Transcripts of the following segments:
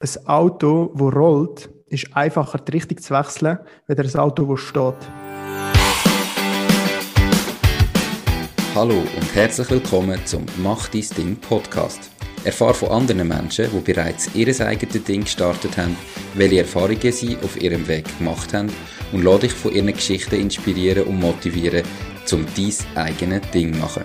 ein Auto, das rollt, ist einfacher die Richtung zu wechseln, als ein Auto, das steht. Hallo und herzlich willkommen zum Mach dein Ding Podcast. Erfahre von anderen Menschen, die bereits ihr eigenes Ding gestartet haben, welche Erfahrungen sie auf ihrem Weg gemacht haben und lade dich von ihren Geschichten inspirieren und motivieren, um dein eigenes Ding zu machen.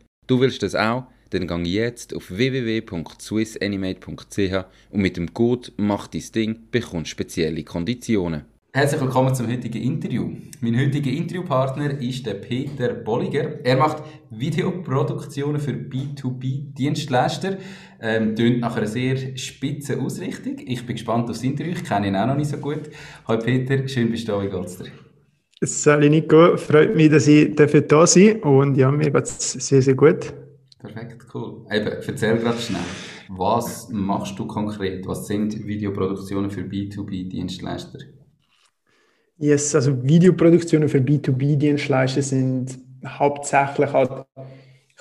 Du willst das auch? Dann gang jetzt auf www.swissanimate.ch und mit dem Code Mach dein Ding bekommst spezielle Konditionen. Herzlich willkommen zum heutigen Interview. Mein heutiger Interviewpartner ist der Peter Bolliger. Er macht Videoproduktionen für B2B-Dienstleister. Ähm, tönt nach einer sehr spitzen Ausrichtung. Ich bin gespannt aufs Interview. Ich kenne ihn auch noch nicht so gut. Hallo Peter, schön bist du da. Wie geht's dir? Sali Nico, freut mich, dass ich dafür da sein und ja, mir geht es sehr, sehr gut. Perfekt, cool. Eben, erzähl gerade schnell, was machst du konkret? Was sind Videoproduktionen für B2B-Dienstleister? Yes, also Videoproduktionen für B2B-Dienstleister sind hauptsächlich halt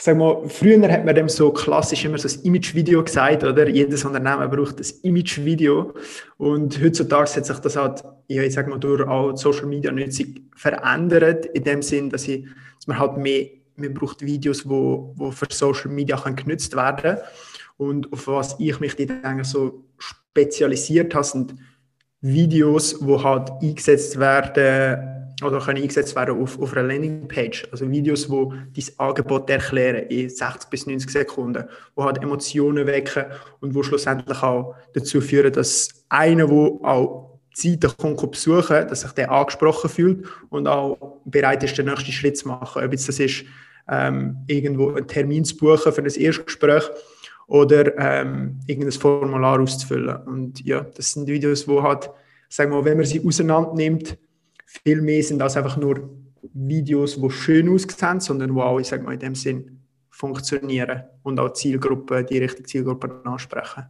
ich sag mal, früher hat man dem so klassisch immer so ein Image-Video gesagt, oder? Jedes Unternehmen braucht ein Image-Video. Und heutzutage hat sich das halt, ja, ich sag mal, durch auch Social Media Nutzung verändert, in dem Sinn, dass, ich, dass man halt mehr, man braucht Videos, wo, wo für Social Media können genutzt werden. Und auf was ich mich dann so spezialisiert habe, sind Videos, wo halt eingesetzt werden, oder können eingesetzt werden auf, auf einer Landingpage. Also Videos, wo dein Angebot erklären in 60 bis 90 Sekunden, wo halt Emotionen wecken und wo schlussendlich auch dazu führen, dass einer, der auch Zeit kommt, besuchen dass sich der angesprochen fühlt und auch bereit ist, den nächsten Schritt zu machen. Ob jetzt das ist, ähm, irgendwo einen Termin zu buchen für ein Erstgespräch oder ähm, irgendein Formular auszufüllen. Und ja, das sind Videos, wo halt, sagen wir mal, wenn man sie auseinander nimmt, viel mehr sind das einfach nur Videos, die schön aussehen, sondern die auch, ich sag mal, in dem Sinn funktionieren und auch Zielgruppen, die richtige Zielgruppe ansprechen.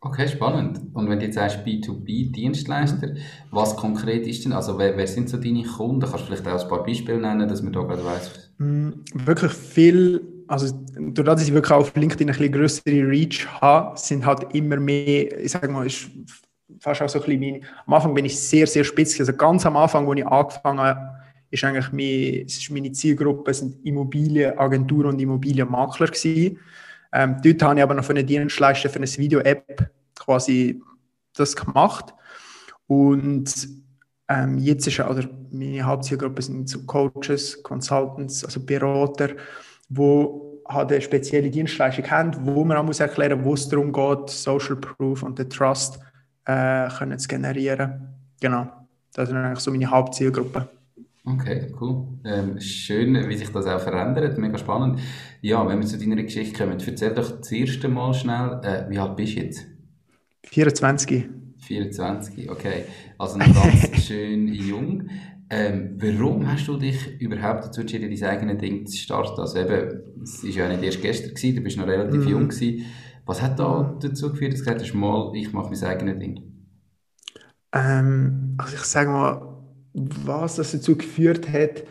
Okay, spannend. Und wenn du jetzt sagst B2B-Dienstleister, was konkret ist denn, also wer, wer, sind so deine Kunden? Kannst du vielleicht auch ein paar Beispiele nennen, dass man da gerade weiss? Mm, wirklich viel, also dadurch, dass ich wirklich auf LinkedIn ein bisschen größere Reach habe, sind halt immer mehr, ich sag mal, ist fast auch so ein bisschen mein, am Anfang bin ich sehr, sehr spitz. Also ganz am Anfang, als ich angefangen habe, ist eigentlich mein, ist meine Zielgruppe sind Immobilienagenturen und Immobilienmakler gewesen. Ähm, dort habe ich aber noch für eine Dienstleister, für eine Video-App quasi das gemacht. Und ähm, jetzt ist also meine Hauptzielgruppe sind so Coaches, Consultants, also Berater, wo halt eine spezielle Dienstleistung haben, wo man auch muss erklären, wo es darum geht, Social Proof und der Trust äh, können zu generieren. Genau, das ist eigentlich so meine Hauptzielgruppe. Okay, cool. Ähm, schön, wie sich das auch verändert. Mega spannend. Ja, wenn wir zu deiner Geschichte kommen, erzähl doch das erste Mal schnell, äh, wie alt bist du jetzt? 24. 24, okay. Also noch ganz schön jung. Ähm, warum hast du dich überhaupt dazu entschieden, dein eigenes Ding zu starten? Also eben, es war ja nicht erst gestern, gewesen, du bist noch relativ mm. jung. Gewesen. Was hat da dazu geführt, dass du gesagt hast, mal, ich mache mein eigenes Ding? Ähm, also ich sage mal, was das dazu geführt hat,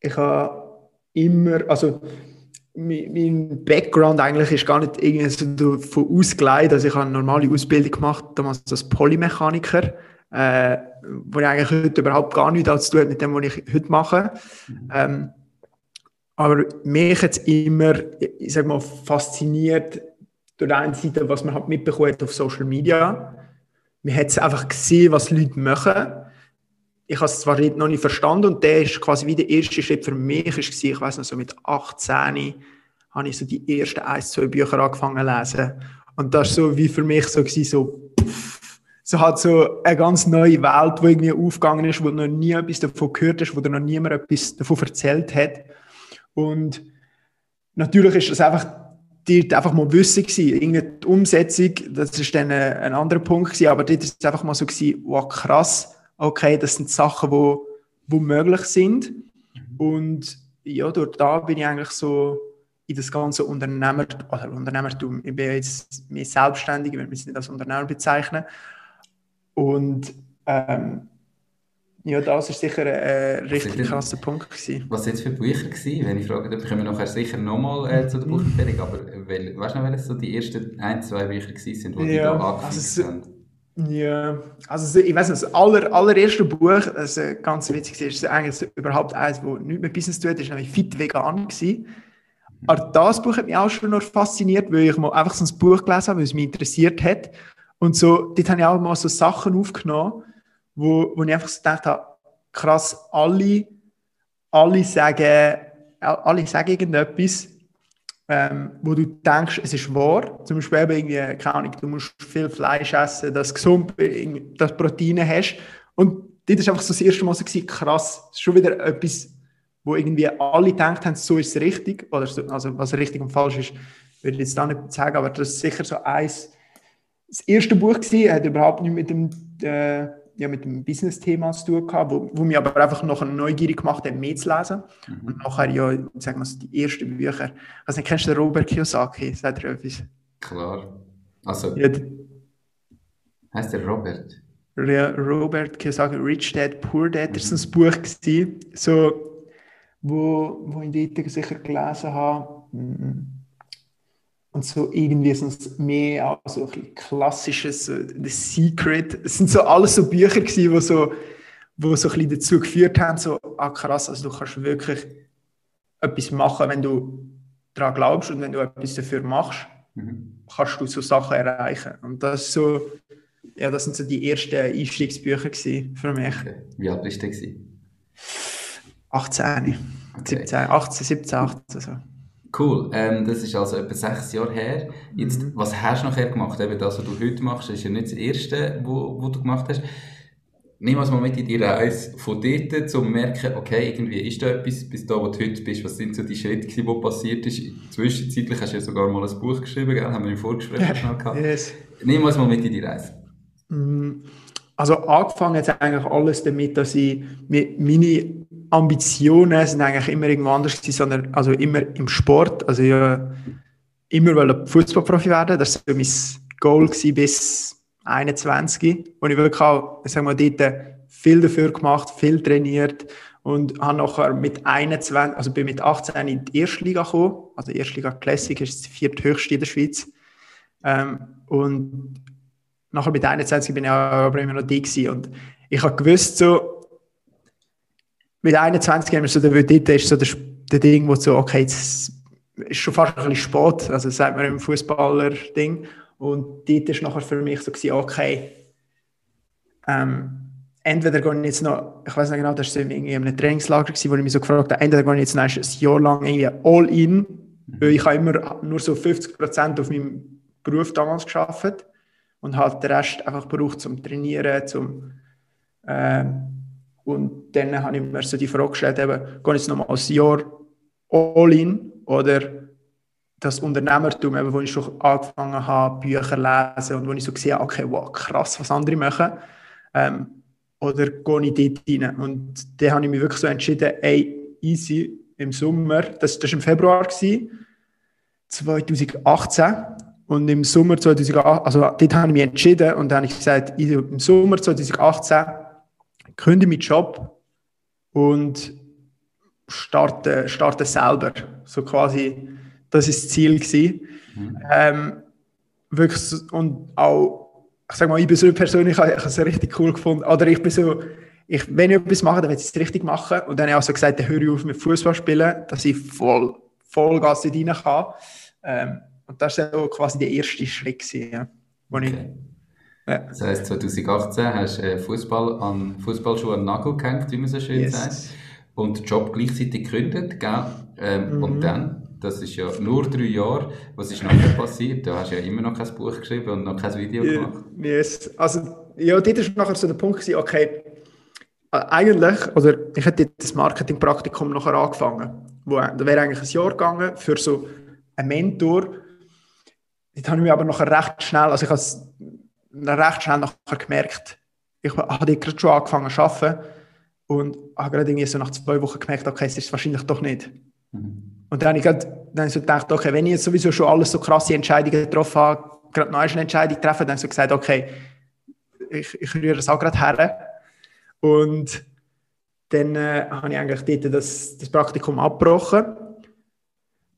ich habe immer, also mein Background eigentlich ist gar nicht irgendwie so davon ausgeleitet. Also ich habe eine normale Ausbildung gemacht, damals als Polymechaniker, äh, wo ich eigentlich heute überhaupt gar nichts zu tun hat mit dem, was ich heute mache. Mhm. Ähm, aber mich hat es immer, ich sag mal, fasziniert, durch die eine Seite, was man halt mitbekommt auf Social Media. Man hat einfach gesehen, was Leute machen. Ich habe es zwar noch nicht verstanden und der ist quasi wie der erste Schritt für mich ist ich weiß noch so mit 18 habe ich so die ersten ein, zwei Bücher angefangen zu lesen und das ist so wie für mich so gewesen, so so hat so eine ganz neue Welt, die irgendwie aufgegangen ist, wo du noch nie etwas davon gehört hast, wo dir noch niemand etwas davon erzählt hat und natürlich ist das einfach dort einfach mal Wissen gewesen. Irgendwie die Umsetzung, das ist dann ein, ein anderer Punkt gewesen, aber dort ist es einfach mal so gewesen, wow, krass, okay, das sind Sachen, wo, wo möglich sind. Und ja, durch da bin ich eigentlich so in das ganze Unternehmer, oder Unternehmertum, ich bin jetzt mehr selbstständig, ich würde mich nicht als Unternehmer bezeichnen. Und ähm, ja, das ist sicher ein richtig krasser Punkt gewesen. Was jetzt für Bücher gewesen? Wenn ich frage, dann kommen wir nachher sicher nochmal äh, zu der mhm. Buchempfehlung, aber wel, weißt du noch, welche so die ersten ein, zwei Bücher gewesen sind, die ja, da angefangen also haben? Ja, also ich weiß nicht, das aller, allererste Buch, das ganz witzig ist, ist eigentlich überhaupt eins, das nichts mit Business zu tun hat, ist nämlich Fit Vegan gewesen. Aber das Buch hat mich auch schon noch fasziniert, weil ich mal einfach so ein Buch gelesen habe, weil es mich interessiert hat. Und so, dort habe ich auch mal so Sachen aufgenommen, wo, wo ich einfach so gedacht habe, krass, alle, alle sagen, alle sagen irgendetwas, ähm, wo du denkst, es ist wahr. Zum Beispiel irgendwie, keine Ahnung, du musst viel Fleisch essen, dass du gesund, dass Proteine hast. Und das war einfach so das erste Mal so, gewesen, krass, schon wieder etwas, wo irgendwie alle gedacht haben, so ist es richtig. Oder so, also was richtig und falsch ist, würde ich jetzt da nicht sagen, aber das ist sicher so eins, das erste Buch gewesen, hat überhaupt nicht mit dem äh, ja, mit dem Business-Thema zu tun gehabt, wo, wo mich aber einfach noch neugierig gemacht hat, mehr zu lesen. Mhm. Und nachher, ja, sagen wir so, die ersten Bücher. Also, kennst du den Robert Kiyosaki? Sagt er etwas? Klar. Also, ja, heißt der Robert? Ja, Robert Kiyosaki, Rich Dad, Poor Dad, mhm. das war ein Buch, gewesen, so, wo, wo ich dort sicher gelesen habe. Und so irgendwie sonst mehr so ein klassisches so The Secret. Es sind so alles so Bücher gewesen, wo so, wo so ein bisschen dazu geführt haben, so, ah krass, also du kannst wirklich etwas machen, wenn du daran glaubst und wenn du etwas dafür machst, mhm. kannst du so Sachen erreichen. Und das so, ja, das sind so die ersten Einstiegsbücher für mich. Okay. Wie alt bist du gewesen? 18, okay. 17, 18, 17, 18 so. Cool, ähm, das ist also etwa sechs Jahre her. Jetzt, mhm. was hast du nachher gemacht? Eben das, was du heute machst, ist ja nicht das Erste, was du gemacht hast. Nimm uns mal mit in die Reise von dort, um zu merken, okay, irgendwie ist da etwas, bis da, wo du heute bist. Was sind so die Schritte, die passiert ist? Zwischenzeitlich hast du ja sogar mal ein Buch geschrieben, gell? haben wir im Vorgespräch schon gehabt. Yes. Nimm uns mal mit in die Reise. Mhm. Also angefangen hat eigentlich alles damit, dass ich meine Ambitionen sind eigentlich immer irgendwo anders gewesen, sondern also immer im Sport. Also ja, immer wollte Fußballprofi werden. Das war mein Goal bis 21, wo ich wirklich auch, sagen wir dort viel dafür gemacht, viel trainiert und habe nachher mit 21, also bin mit 18 in die Erstliga gekommen. Also Erstliga Classic ist die vierthöchste in der Schweiz. Ähm, und nachher mit 21 bin ich aber immer noch die und ich habe gewusst so, mit 21 haben wir so, dort ist so der, der Ding, wo so, okay, jetzt ist schon fast ein bisschen spät, also sagt man im Fußballer-Ding. Und dort ist nachher für mich so gewesen, okay, ähm, entweder gehe ich jetzt noch, ich weiß nicht genau, das war irgendwie in einem Trainingslager, gewesen, wo ich mich so gefragt habe, entweder gehe ich jetzt noch ein Jahr lang irgendwie all in, weil ich habe immer nur so 50% auf meinem Beruf damals geschafft und halt den Rest einfach gebraucht zum Trainieren, zum ähm, und dann habe ich mir so die Frage gestellt, eben, gehe ich jetzt nochmal ein Jahr all in oder das Unternehmertum, eben, wo ich schon angefangen habe, Bücher lesen und wo ich so gesehen habe, okay, wow, krass, was andere machen. Ähm, oder gehe ich dort rein? Und dann habe ich mich wirklich so entschieden, ey, easy, im Sommer, das war im Februar, gewesen, 2018. Und im Sommer 2018, also dort habe ich mich entschieden und dann habe ich gesagt, im Sommer 2018 kündige meinen Job und starte, starte selber. So quasi, das ist das Ziel gewesen. Mhm. Ähm, wirklich, und auch, ich sag mal, ich bin so persönlich, ich habe es richtig cool gefunden. Oder ich bin so, ich, wenn ich etwas mache, dann will ich es richtig machen. Und dann habe ich auch so gesagt, dann höre ich auf mit Fußball spielen, dass ich voll, Vollgas rein kann. Ähm, und das war quasi der erste Schritt, gewesen, ja, okay. ich ja. Das heisst, 2018 hast du äh, Fußball an Fußballschuhe an den Nagel gehängt, wie man so schön yes. sagt, und den Job gleichzeitig gegründet, gell? Ähm, mhm. Und dann, das ist ja nur drei Jahre, was ist nachher passiert? Du hast ja immer noch kein Buch geschrieben und noch kein Video yeah. gemacht. Yes. Also, ja, dort war nachher so der Punkt, gewesen, okay, äh, eigentlich, oder ich hätte das Marketingpraktikum nachher angefangen. Wo, da wäre eigentlich ein Jahr gegangen für so einen Mentor, dort habe ich mich aber nachher recht schnell, also ich habe es recht schnell nachher gemerkt, ich habe gerade schon angefangen zu arbeiten und habe gerade irgendwie so nach zwei Wochen gemerkt, okay, es ist wahrscheinlich doch nicht. Mhm. Und dann habe ich grad, dann habe ich so gedacht, okay, wenn ich jetzt sowieso schon alles so krasse Entscheidungen getroffen habe, gerade noch eine Entscheidung treffen, dann habe ich so gesagt, okay, ich, ich rühre das auch gerade her. Und dann äh, habe ich eigentlich dort das, das Praktikum abgebrochen.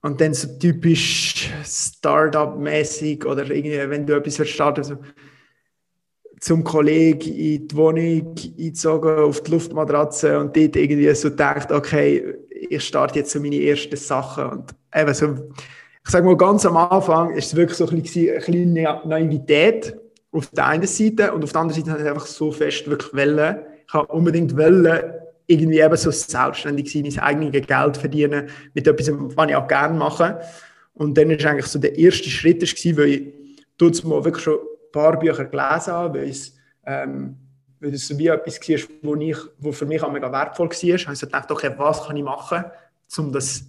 Und dann so typisch Startup-mäßig oder irgendwie, wenn du etwas starten so zum Kollegen in die Wohnung eingezogen, auf die Luftmatratze und dort irgendwie so gedacht, okay, ich starte jetzt so meine ersten Sachen. Und eben so, ich sage mal, ganz am Anfang ist es wirklich so ein bisschen, eine kleine Naivität auf der einen Seite und auf der anderen Seite habe ich einfach so fest wirklich wollen. Ich habe unbedingt wollen, irgendwie eben so selbstständig sein, mein eigenes Geld verdienen mit etwas, was ich auch gerne mache. Und dann ist eigentlich so der erste Schritt, war, weil ich dort mal wirklich schon ein paar Bücher gelesen habe, weil es, ähm, weil es so wie etwas war, wo, ich, wo für mich auch mega wertvoll war. Ich habe gedacht, okay, was kann ich machen, um das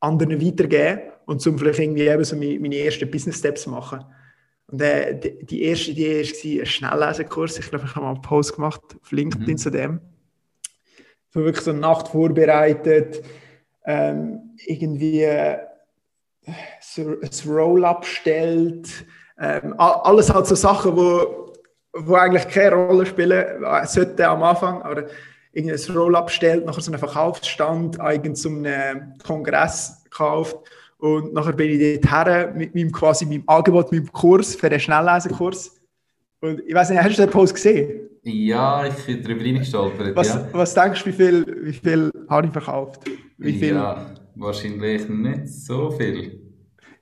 anderen weiterzugeben und um vielleicht irgendwie eben so meine, meine ersten Business Steps zu machen. Und äh, die, die erste Idee war ein Schnelllesekurs. Ich glaube, ich habe mal einen Post gemacht auf LinkedIn mhm. zu dem. So wirklich so eine Nacht vorbereitet, ähm, irgendwie äh, so ein Roll-up stellt. Ähm, alles halt so Sachen, wo, wo eigentlich keine Rolle spielen äh, sollten am Anfang. Aber irgendwie ein Roll-up stellt, nachher so einen Verkaufsstand, eigentlich zum Kongress gekauft und nachher bin ich dort her mit meinem, quasi meinem Angebot, meinem Kurs für den Schnelllesekurs. Und ich weiß nicht, hast du den Post gesehen? Ja, ich bin darüber reingestolpert. Was, ja. was denkst du, wie viel, wie viel habe ich verkauft? Wie viel? Ja, wahrscheinlich nicht so viel.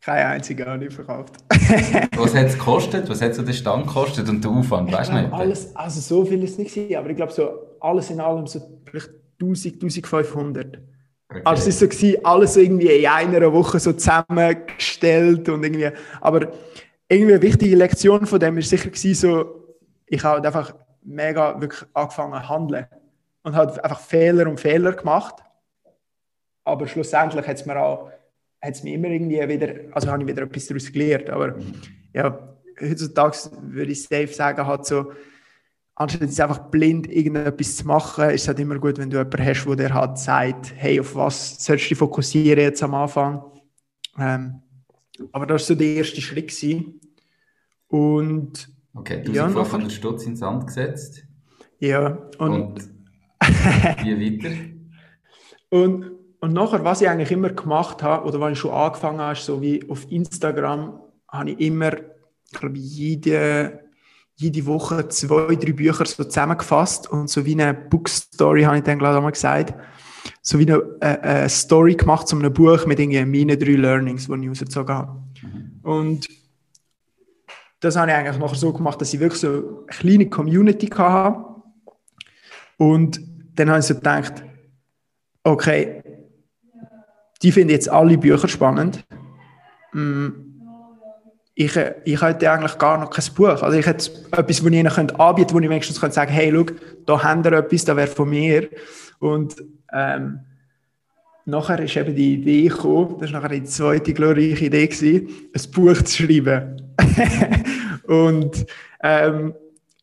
Keine einzige habe ich verkauft. was hat es gekostet? Was hat so der Stand gekostet und der Aufwand? Weißt du nicht? Alles, also so viel ist es nicht, aber ich glaube, so alles in allem so vielleicht 1000, 1500. Okay. Also es war so, gewesen, alles irgendwie in einer Woche so zusammengestellt und irgendwie, aber irgendwie eine wichtige Lektion von dem war sicher gewesen, so, ich habe einfach mega wirklich angefangen zu handeln und habe einfach Fehler und Fehler gemacht, aber schlussendlich hat es mir auch, hat es mir immer irgendwie wieder, also habe ich wieder etwas daraus gelernt, aber ja, heutzutage würde ich safe sagen, hat so, anstatt jetzt einfach blind irgendetwas zu machen, ist es halt immer gut, wenn du jemanden hast, der dir halt sagt, hey, auf was sollst du dich fokussieren jetzt am Anfang. Ähm, aber das war so der erste Schritt. Gewesen. Und Okay, du ja, hast von der Stutz ins Sand gesetzt. Ja, und, und wie weiter? Und, und nachher, was ich eigentlich immer gemacht habe, oder was ich schon angefangen habe, so wie auf Instagram, habe ich immer, ich glaube, jede jede Woche zwei, drei Bücher so zusammengefasst und so wie eine Bookstory, habe ich dann glaube ich mal gesagt, so wie eine, äh, eine, Story gemacht zu einem Buch mit irgendwie meinen drei Learnings, die ich rausgezogen habe. Mhm. Und das habe ich eigentlich nachher so gemacht, dass ich wirklich so eine kleine Community hatte. Und dann habe ich so gedacht, okay, die finden jetzt alle Bücher spannend. Mm, ich, ich hätte eigentlich gar noch kein Buch. Also ich hätte etwas, das ich ihnen anbieten könnte, wo ich wenigstens könnte sagen hey, schau, da haben ihr etwas, das wäre von mir. Und ähm, nachher ist eben die Idee gekommen, das war nachher die zweite glorreiche Idee, gewesen, ein Buch zu schreiben. und ähm,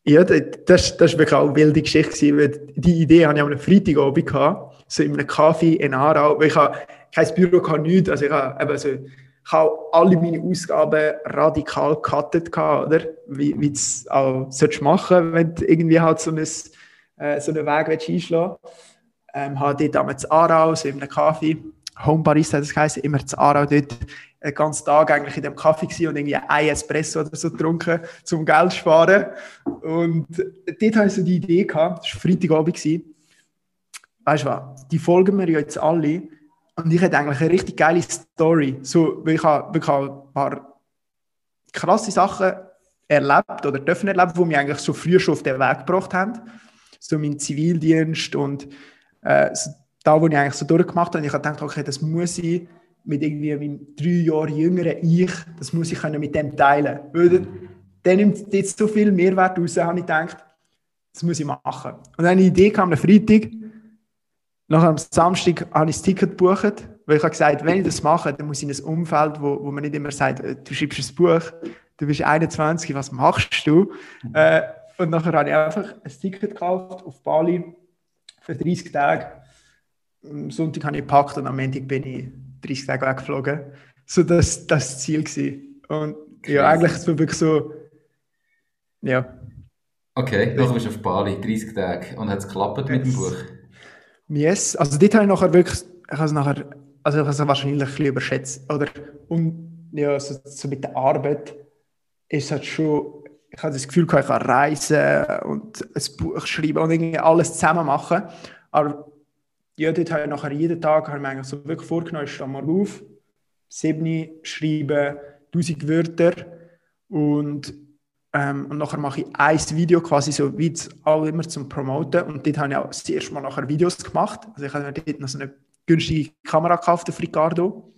ja, das, war wirklich auch eine wilde Geschichte. Gewesen, weil die Idee hatte ich am Freitagabend, gehabt, so in einem Kaffee in Aarau, weil ich habe kein Büro, hatte, nichts, also ich habe so ich habe alle meine Ausgaben radikal gecuttet, oder? Wie, wie du es auch machen wenn du irgendwie halt so, ein, äh, so einen Weg einschlagen willst. Ähm, habe dort damals in Aarau, so in einem Kaffee, Home Barista hat das geheißen, immer zu Aarau dort den ganzen Tag eigentlich in dem Kaffee gewesen und irgendwie ein Espresso oder so getrunken, zum Geld zu sparen. Und dort hatte ich so die Idee gehabt, das war Freitagabend. Weißt du was, die folgen mir jetzt alle und ich hatte eigentlich eine richtig geile Story. So, weil ich habe wirklich ein paar krasse Sachen erlebt oder dürfen erleben, die mich eigentlich so früh schon auf den Weg gebracht haben. So mein Zivildienst und äh, so, da, wo ich eigentlich so durchgemacht habe. Ich habe gedacht, okay, das muss ich mit irgendwie meinem drei Jahre jüngeren Ich, das muss ich mit dem teilen. Weil der nimmt jetzt so viel Mehrwert raus, habe ich gedacht, das muss ich machen. Und eine Idee kam am Freitag, nach am Samstag habe ich das Ticket gebucht, weil ich habe gesagt, wenn ich das mache, dann muss ich in ein Umfeld, wo, wo man nicht immer sagt, äh, du schreibst ein Buch, du bist 21, was machst du? Äh, und nachher habe ich einfach ein Ticket gekauft auf Bali für 30 Tage. Am Sonntag habe ich gepackt und am Montag bin ich 30 Tage weggeflogen. So das, das das Ziel gewesen. Und Crazy. ja, eigentlich ist es wirklich so, ja. Okay, dann bist du auf Bali, 30 Tage. Und hat es geklappt mit dem Buch? Yes, also dort habe ich nachher wirklich, ich habe es nachher, also ich habe es wahrscheinlich ein bisschen überschätzt. Oder, und ja, so, so mit der Arbeit ist es halt schon, ich habe das Gefühl, ich kann reisen und ein Buch schreiben und irgendwie alles zusammen machen. Aber ja, dort habe ich nachher jeden Tag habe ich mir eigentlich so wirklich vorgenommen, ich stehe mal auf, sieben schreiben, 1000 Wörter und ähm, und nachher mache ich ein Video quasi so wie auch immer zum Promoten. Und dort habe ich auch das erste Mal nachher Videos gemacht. Also ich habe mir dort noch so eine günstige Kamera gekauft, der Ricardo.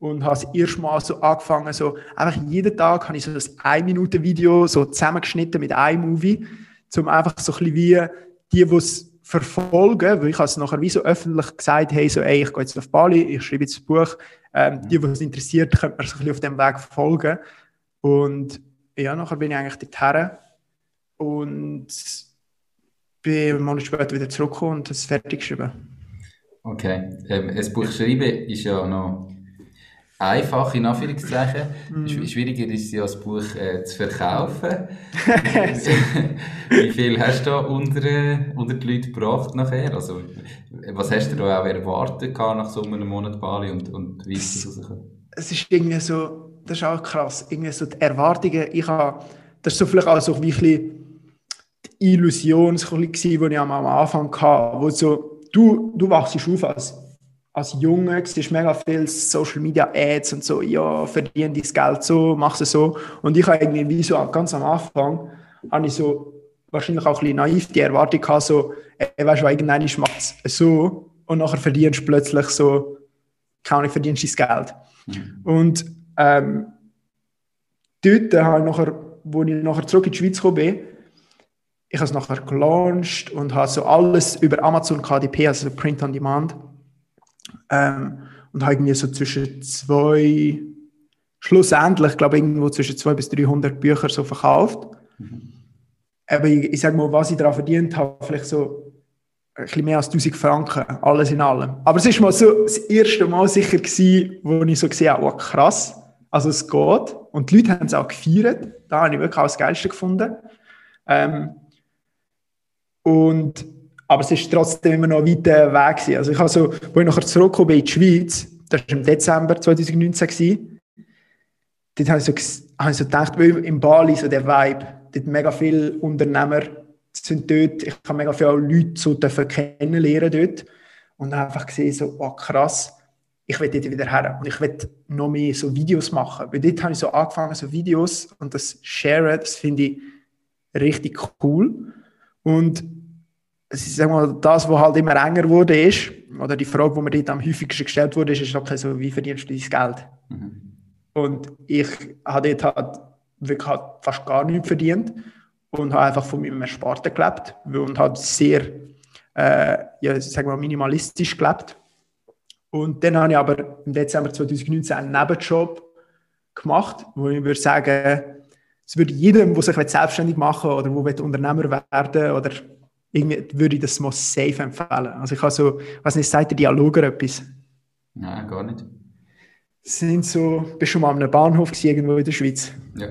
Und habe das erste Mal so angefangen, so einfach jeden Tag habe ich so ein 1-Minuten-Video so zusammengeschnitten mit einem Movie, um einfach so ein bisschen wie die, die es verfolgen, weil ich habe es nachher wie so öffentlich gesagt, hey, so, ey, ich gehe jetzt auf Bali, ich schreibe jetzt ein Buch, ähm, die, die es interessiert, können mir so ein bisschen auf dem Weg folgen. Und ja, nachher bin ich eigentlich dorthin und bin einen Monat später wieder zurückgekommen und es fertig geschrieben. Okay, ähm, ein Buch schreiben ist ja noch einfach, in Anführungszeichen. Mm. Schwieriger ist es ja, das Buch äh, zu verkaufen. wie viel hast du da unter, unter die Leute gebracht nachher? Also, was hast du da auch erwartet nach so einem Monat Bali und, und wie ist es rausgekommen? Es ist irgendwie so, das ist auch krass. Irgendwie so die Erwartungen, ich habe, das ist so vielleicht auch so ein die Illusion, so ein bisschen, die ich am Anfang hatte, wo so, du, du wachst auf als, als Junge, siehst mega viel Social Media Ads und so, ja, verdien dein Geld so, mach es so. Und ich habe irgendwie wie so ganz am Anfang, habe ich so wahrscheinlich auch ein bisschen naiv die Erwartung gehabt, so, ey, weißt du, irgendwann macht es so und nachher verdienst du plötzlich so, keine Ahnung, verdienst du das Geld. Mhm. Und ähm, dort habe ich nachher, wo ich nachher zurück in die Schweiz gekommen bin, ich habe es nachher gelauncht und habe so alles über Amazon KDP, also Print on Demand, ähm, und habe irgendwie so zwischen zwei, schlussendlich, glaube ich, irgendwo zwischen 200 bis 300 Bücher so verkauft. Mhm. Aber ich, ich sage mal, was ich daran verdient habe, vielleicht so ein bisschen mehr als 1000 Franken, alles in allem. Aber es war mal so das erste Mal sicher gewesen, wo ich so gesehen habe, oh krass, also es geht. Und die Leute haben es auch gefeiert. Da habe ich wirklich auch das Geilste gefunden. Ähm, und, aber es ist trotzdem immer noch ein weiter Weg. Gewesen. Also ich habe so, als ich nachher zurückgekommen bin in die Schweiz, das war im Dezember 2019, gewesen, dort habe ich so, habe ich so gedacht, weil in Bali so der Vibe, dort mega viele Unternehmer sind dort, ich habe mega viele Leute so kennenlernen dort und einfach gesehen, so, oh krass, ich will dort wieder her und ich will noch mehr so Videos machen. Weil dort habe ich so angefangen, so Videos und das Share, das finde ich richtig cool. Und es ist mal, das, was halt immer enger wurde, ist, oder die Frage, die mir dort am häufigsten gestellt wurde, ist, ist okay, so, wie verdienst du dein Geld? Mhm. Und ich habe dort halt wirklich halt fast gar nichts verdient und habe einfach von meinem Ersparten gelebt und habe sehr, äh, ja, sagen wir mal, minimalistisch gelebt. Und dann habe ich aber im Dezember 2019 einen Nebenjob gemacht, wo ich würde sagen, es würde jedem, der sich selbstständig machen oder der Unternehmer werden oder irgendwie würde ich das mal safe empfehlen. Also ich habe so, was nicht, sagt der Dialoger etwas? Nein, gar nicht. Sind so, bist du mal an einem Bahnhof gewesen, irgendwo in der Schweiz? Ja.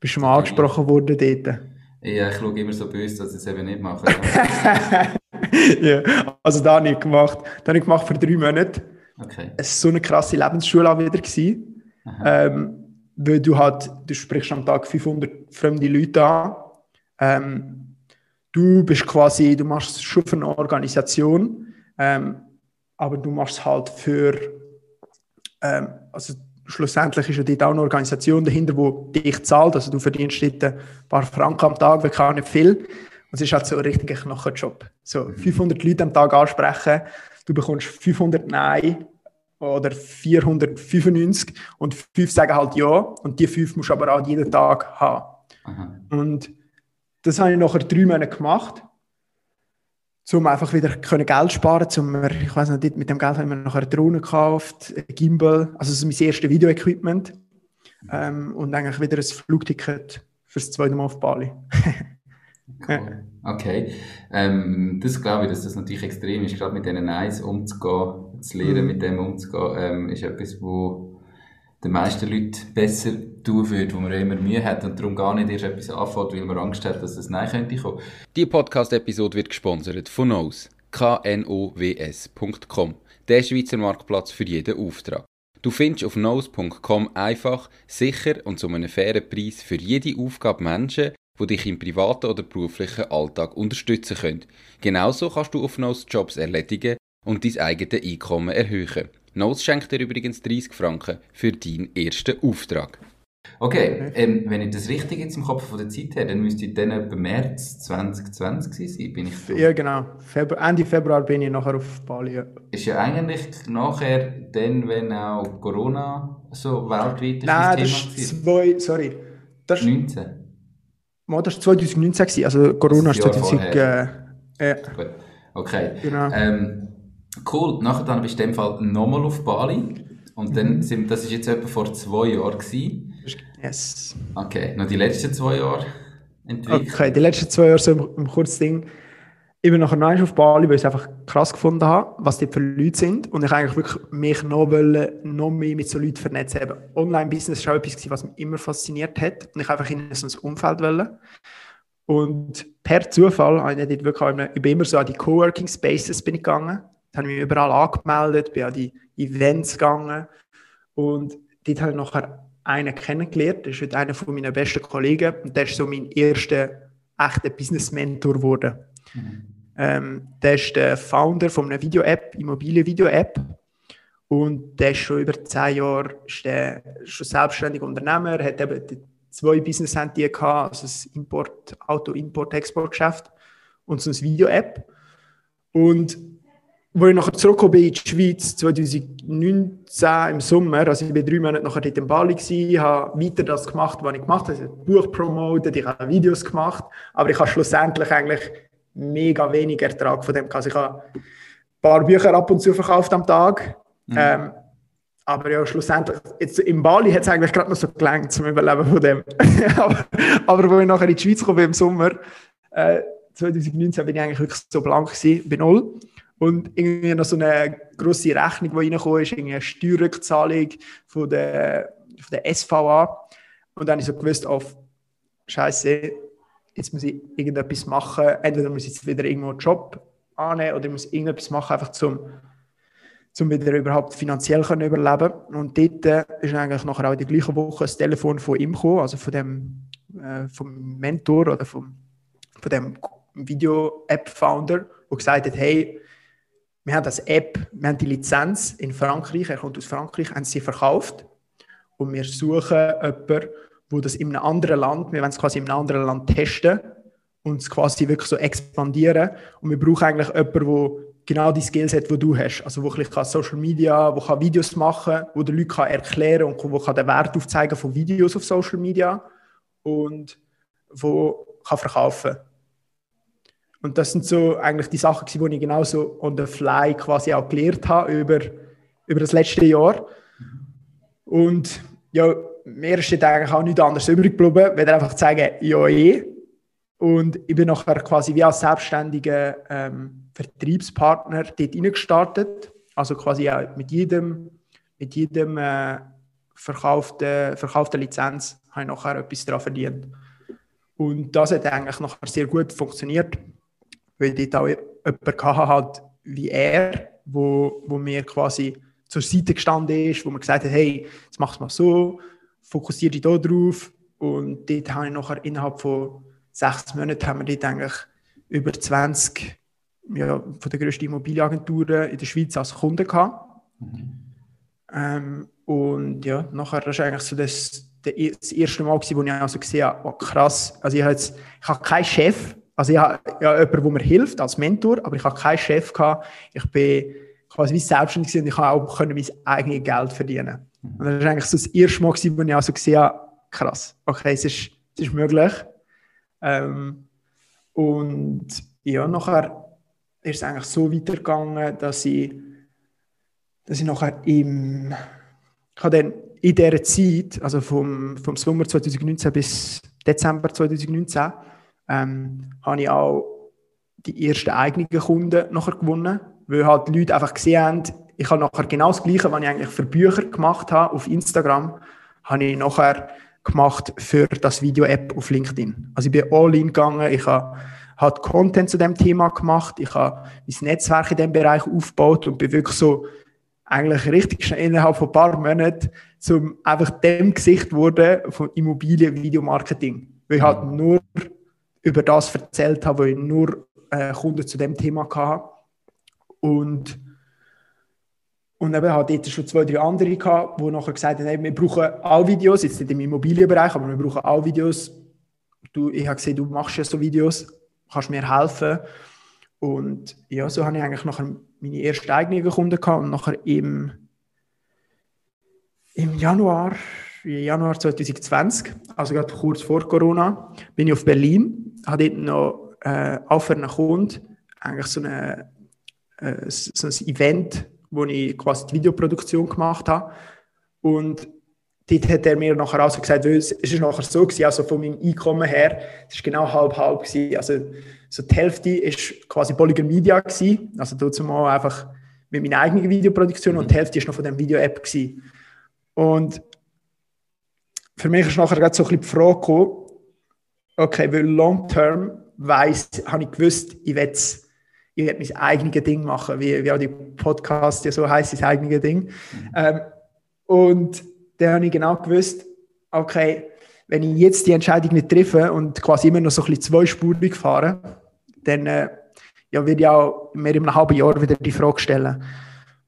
Bist du schon mal angesprochen worden dort? Ja, ich schaue immer so böse, dass ich es eben nicht mache. ja, also da habe ich gemacht. Da habe ich gemacht für drei Monate. Okay. Es war so eine krasse Lebensschule auch wieder. Gewesen. Ähm, weil du halt, du sprichst am Tag 500 fremde Leute an. Ähm, du bist quasi, du machst es schon für eine Organisation, ähm, aber du machst es halt für, ähm, also schlussendlich ist ja dort auch eine Organisation dahinter, die dich zahlt. Also du verdienst dort ein paar Franken am Tag, wirklich auch nicht viel. Und es ist halt so ein richtiger Knochenjob. So 500 Leute am Tag ansprechen, du bekommst 500 Nein oder 495 und fünf sagen halt ja und die fünf musst du aber auch jeden Tag haben. Aha. Und das habe ich nachher drei Monate gemacht. um einfach wieder können Geld sparen zum ich weiß nicht, mit dem Geld haben wir nachher eine Drohne gekauft, ein Gimbal, also das ist mein erstes Video-Equipment ähm, und eigentlich wieder ein Flugticket fürs zweite Mal auf Bali. cool. Okay, ähm, das glaube ich, dass das natürlich extrem ist, gerade mit diesen Eis umzugehen, zu lernen, mhm. mit dem umzugehen, ähm, ist etwas, wo den meisten Leuten besser tun würde, wo man immer Mühe hat und darum gar nicht erst etwas anfängt, weil man Angst hat, dass es Nein könnte kommen. Die Podcast-Episode wird gesponsert von Knows, knows.com, der Schweizer Marktplatz für jeden Auftrag. Du findest auf knows.com einfach, sicher und zu einem fairen Preis für jede Aufgabe Menschen, die dich im privaten oder beruflichen Alltag unterstützen können. Genauso kannst du auf Knows Jobs erledigen und dein eigenes Einkommen erhöhen. Knows schenkt dir übrigens 30 Franken für deinen ersten Auftrag. Okay, ähm, wenn ich das richtig jetzt im Kopf von der Zeit habe, dann müsste ich dann etwa März 2020 sein, bin ich Ja, genau. Februar, Ende Februar bin ich nachher auf Bali. Ja. Ist ja eigentlich nachher dann, wenn auch Corona so weltweit Nein, das ist zwei, sorry. Das 19? Mal, das war 2019, gewesen, also Corona ist 2020. Äh, äh, Gut, okay. Genau. Ähm, cool, nachher dann bist du in dem Fall nochmal auf Bali. Und dann mhm. sind, das ist jetzt etwa vor zwei Jahren gewesen. Yes. Okay, noch die letzten zwei Jahre entwickelt? Okay, die letzten zwei Jahre so im, im Kurzding. Ich bin nachher neu auf Bali, weil ich es einfach krass gefunden habe, was die für Leute sind. Und ich eigentlich wirklich mich noch, wollen, noch mehr mit so Leuten vernetzen. Online-Business war auch etwas, was mich immer fasziniert hat. Und ich einfach in so ein Umfeld wollte. Und per Zufall habe ich dort wirklich ich bin immer so an die Coworking Spaces bin ich gegangen. Habe ich mich überall angemeldet, bin an die Events gegangen. Und dort habe ich nachher einen kennengelernt. Das ist heute einer von meinen besten Kollegen und der ist so mein erster echter Business-Mentor geworden. Mhm. Ähm, der ist der Founder von einer Video-App, Immobilien-Video-App. Und der ist schon über zehn Jahre ist der schon selbstständiger Unternehmer, hat eben zwei business gehabt, also das Import, Auto-Import-Export-Geschäft und so eine Video-App. Und wo ich nachher zurückgekommen bin in die Schweiz, 2019 im Sommer, also ich war drei Monate nachher dort in Bali, gewesen, habe weiter das gemacht, was ich gemacht habe, also Buch promotet, ich habe Videos gemacht, aber ich habe schlussendlich eigentlich mega wenig Ertrag von dem gehabt. Also ich habe ein paar Bücher ab und zu verkauft am Tag, mhm. ähm, aber ja, schlussendlich, jetzt in Bali hat es eigentlich gerade noch so gelangt zum Überleben von dem. aber, aber als ich nachher in die Schweiz kam im Sommer, äh, 2019 bin ich eigentlich wirklich so blank gewesen, bei null. Und irgendwie noch so eine grosse Rechnung, die reingekommen ist, eine Steuerrückzahlung von der, von der SVA. Und dann habe ich so gewusst, auf Scheiße, jetzt muss ich irgendetwas machen. Entweder muss ich jetzt wieder irgendwo einen Job annehmen oder ich muss irgendetwas machen, einfach zum, zum wieder überhaupt finanziell können überleben Und dort äh, ist eigentlich nachher auch in der gleichen Woche das Telefon von ihm gekommen, also von dem äh, vom Mentor oder vom, von dem Video-App-Founder, der gesagt hat, hey, wir haben das App, wir haben die Lizenz in Frankreich, er kommt aus Frankreich, haben sie verkauft. Und wir suchen jemanden, wo das in einem anderen Land, wir wollen es quasi in einem anderen Land testen und es quasi wirklich so expandieren. Und wir brauchen eigentlich jemanden, der genau die Skills hat, die du hast, also wo ich Social Media, wo kann Videos machen, wo der Leute kann erklären und wo kann den Wert aufzeigen von Videos auf Social Media und wo kann verkaufen und das sind so eigentlich die Sachen, die ich genauso on the fly quasi auch gelernt habe über, über das letzte Jahr. Und ja, mir ist eigentlich auch nichts anderes übrig geblieben, weil einfach zu sagen, ja eh. Und ich bin nachher quasi wie als selbstständiger ähm, Vertriebspartner dort reingestartet. Also quasi auch mit jedem, mit jedem äh, verkauften, verkauften Lizenz habe ich nachher etwas daran verdient. Und das hat eigentlich nachher sehr gut funktioniert weil dort auch jemand hat wie er, wo, wo mir quasi zur Seite gestanden ist, wo mir gesagt hat, hey, jetzt mach's mal so, fokussiere dich da drauf. Und dort habe ich nachher innerhalb von sechs Monaten haben wir dort eigentlich über 20 ja, von der grössten Immobilienagenturen in der Schweiz als Kunden gehabt. Mhm. Ähm, und ja, nachher war eigentlich so das, das erste Mal, wo ich also gesehen habe, oh, krass, also ich habe, jetzt, ich habe keinen Chef, also ich habe ja jemanden, der mir hilft als Mentor, aber ich habe keinen Chef gehabt. Ich bin quasi wie selbstständig und ich habe auch können mein eigenes Geld verdienen. Und das war eigentlich so das erste Mal, wo ich also gesehen habe, krass, okay, es ist, es ist möglich. Ähm, und ja, nachher ist es eigentlich so weitergegangen, dass ich, dass ich nachher im, ich habe dann in dieser Zeit, also vom, vom Sommer 2019 bis Dezember 2019, ähm, habe ich auch die ersten eigenen Kunden nachher gewonnen, weil halt die Leute einfach gesehen haben, ich habe nachher genau das Gleiche, was ich eigentlich für Bücher gemacht habe auf Instagram, habe ich nachher gemacht für das Video-App auf LinkedIn. Also ich bin all in gegangen, ich habe hat Content zu dem Thema gemacht, ich habe mein Netzwerk in dem Bereich aufgebaut und bin wirklich so eigentlich richtig schnell innerhalb von ein paar Monaten zum einfach dem Gesicht wurde von Immobilien-Videomarketing. Weil ich halt nur über das erzählt habe, wo ich nur äh, Kunden zu dem Thema hatte. Und und eben hat dort schon zwei, drei andere gehabt, die nachher gesagt haben, hey, wir brauchen auch Videos, jetzt nicht im Immobilienbereich, aber wir brauchen auch Videos. Du, ich habe gesehen, du machst ja so Videos, kannst mir helfen. Und ja, so habe ich eigentlich nachher meine ersten eigenen Kunden gehabt und nachher im, im Januar, Januar 2020, also gerade kurz vor Corona, bin ich auf Berlin, habe dort noch äh, für einen Kunden eigentlich so, eine, äh, so ein Event wo ich quasi die Videoproduktion gemacht habe. Und dort hat er mir nachher auch so gesagt, es ist nachher so gewesen, also von meinem Einkommen her, es ist genau halb halb gewesen. Also so die Hälfte ist quasi Polygon Media gewesen, also dazu mal einfach mit meiner eigenen Videoproduktion und die Hälfte ist noch von der Video-App gewesen. Und für mich ist nachher gerade so ein bisschen die Frage gekommen, okay, weil long term weiss, habe ich gewusst, ich will ich werde mein eigenes Ding machen, wie, wie auch die Podcast ja so heißt, das eigene Ding. Ähm, und dann habe ich genau gewusst, okay, wenn ich jetzt die Entscheidung nicht treffe und quasi immer noch so ein bisschen zweispurig fahre, dann äh, ja, werde ich auch mehr in einem halben Jahr wieder die Frage stellen.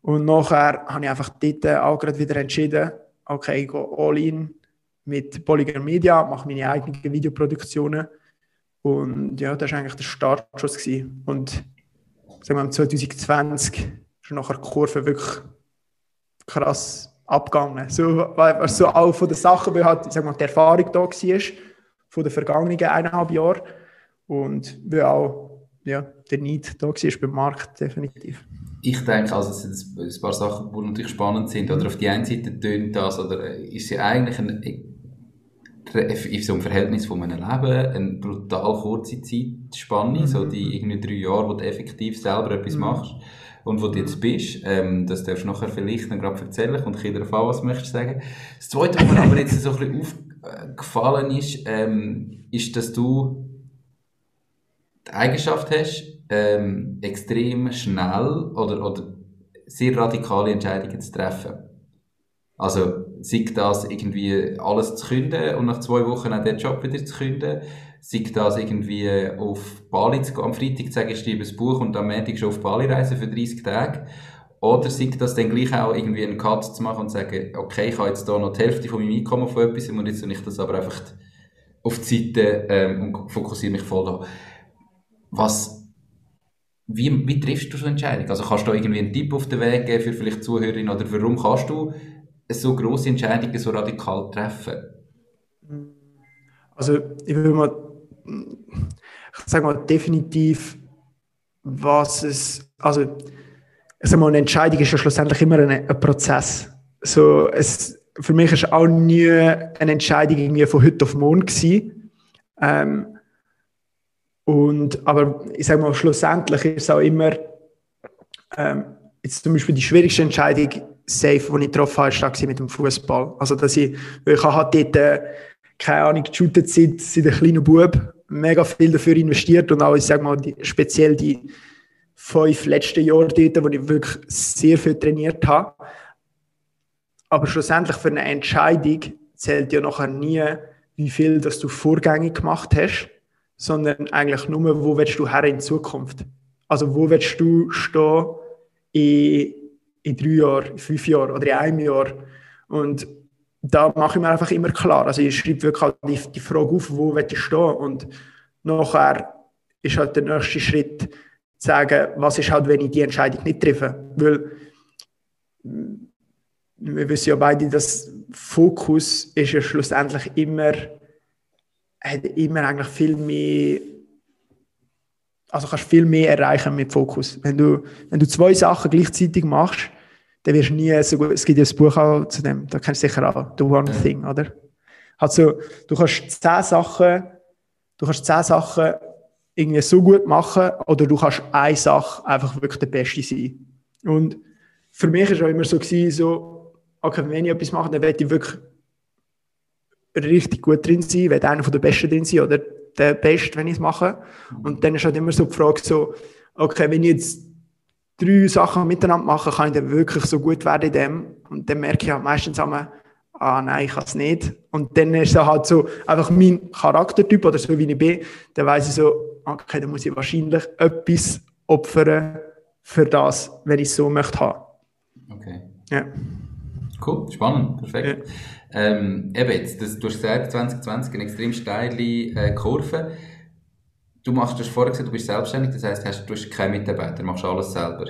Und nachher habe ich einfach dort auch gerade wieder entschieden, okay, ich gehe all in mit Polygon Media, mache meine eigenen Videoproduktionen. Und ja, das war eigentlich der Startschuss. Gewesen. Und sagen wir, 2020 ist nachher die Kurve wirklich krass abgegangen. So, weil so auch von den Sachen, weil halt, sag mal, die Erfahrung da war, von den vergangenen eineinhalb Jahren und weil auch ja, der Need da war beim Markt, definitiv. Ich denke, also es sind ein paar Sachen, die natürlich spannend sind. Oder auf die einen Seite tönt das, oder ist sie eigentlich ein in so einem Verhältnis von einem Leben eine brutal kurze Zeitspanne, mhm. so die irgendwie drei Jahre, wo du effektiv selber etwas mhm. machst und wo du jetzt bist. Ähm, das darfst du nachher vielleicht dann gerade erzählen. und jeder auf was möchtest du sagen. Das Zweite, was mir aber jetzt so ein bisschen aufgefallen ist, ähm, ist, dass du die Eigenschaft hast, ähm, extrem schnell oder, oder sehr radikale Entscheidungen zu treffen. Also, sei das irgendwie alles zu künden und nach zwei Wochen auch den Job wieder zu künden, sei das irgendwie auf Bali zu gehen, am Freitag zu sagen, ich schreibe ein Buch und am Montag schon auf Bali reisen für 30 Tage. Oder sei das dann gleich auch irgendwie einen Cut zu machen und zu sagen, okay, ich habe jetzt hier noch die Hälfte von meinem Einkommen von etwas und jetzt tue ich das aber einfach auf die Seite ähm, und fokussiere mich voll da. Was, wie, wie triffst du so eine Entscheidung? Also kannst du irgendwie einen Tipp auf den Weg geben für vielleicht Zuhörerinnen oder warum kannst du so grosse Entscheidungen so radikal treffen? Also ich würde mal, ich sage mal definitiv, was es, also ich sage mal, eine Entscheidung ist ja schlussendlich immer ein, ein Prozess. So, es, für mich ist auch nie eine Entscheidung irgendwie von heute auf morgen gewesen. Ähm, und, aber ich sage mal, schlussendlich ist es auch immer, ähm, jetzt zum Beispiel die schwierigste Entscheidung safe, die ich getroffen habe, war mit dem Fußball. Also, dass ich, ich habe dort, äh, keine Ahnung, geshootet seit, seit ein kleiner Bub, mega viel dafür investiert und auch, ich sag mal, die, speziell die fünf letzten Jahre dort, wo ich wirklich sehr viel trainiert habe. Aber schlussendlich für eine Entscheidung zählt ja nachher nie, wie viel dass du vorgängig gemacht hast, sondern eigentlich nur, wo willst du her in Zukunft. Also wo willst du stehen in in drei Jahren, in fünf Jahren oder in einem Jahr. Und da mache ich mir einfach immer klar. Also ich schreibe wirklich halt die, die Frage auf, wo ich stehen und nachher ist halt der nächste Schritt zu sagen, was ist halt, wenn ich die Entscheidung nicht treffe. Weil wir wissen ja beide, dass Fokus ist ja schlussendlich immer, hat immer eigentlich viel mehr also kannst viel mehr erreichen mit Fokus. Wenn du, wenn du zwei Sachen gleichzeitig machst, dann wirst du nie so gut, es gibt ja ein Buch auch zu dem, da kennst du sicher auch, The One Thing, oder? Also, du kannst zehn Sachen, du kannst zehn Sachen irgendwie so gut machen, oder du kannst eine Sache einfach wirklich der Beste sein. Und für mich war es auch immer so gewesen, so, okay, wenn ich etwas mache, dann werde ich wirklich richtig gut drin sein, werde einer von der Besten drin sein, oder der Beste, wenn ich es mache. Und dann ist halt immer so die Frage so, okay, wenn ich jetzt drei Sachen miteinander mache, kann ich dann wirklich so gut werden in dem? Und dann merke ich halt meistens einmal, ah nein, ich kann es nicht. Und dann ist es halt so einfach mein Charaktertyp oder so wie ich bin, dann weiß ich so, okay, dann muss ich wahrscheinlich etwas opfern für das, wenn ich es so möchte haben. Okay. Ja. Cool, spannend, perfekt. Ja. Ähm, eben jetzt, das, du hast gesagt, 2020 eine extrem steile äh, Kurve. Du machst, du hast vorher gesagt, du bist selbstständig, das heißt, hast, du hast keine Mitarbeiter, du machst alles selber.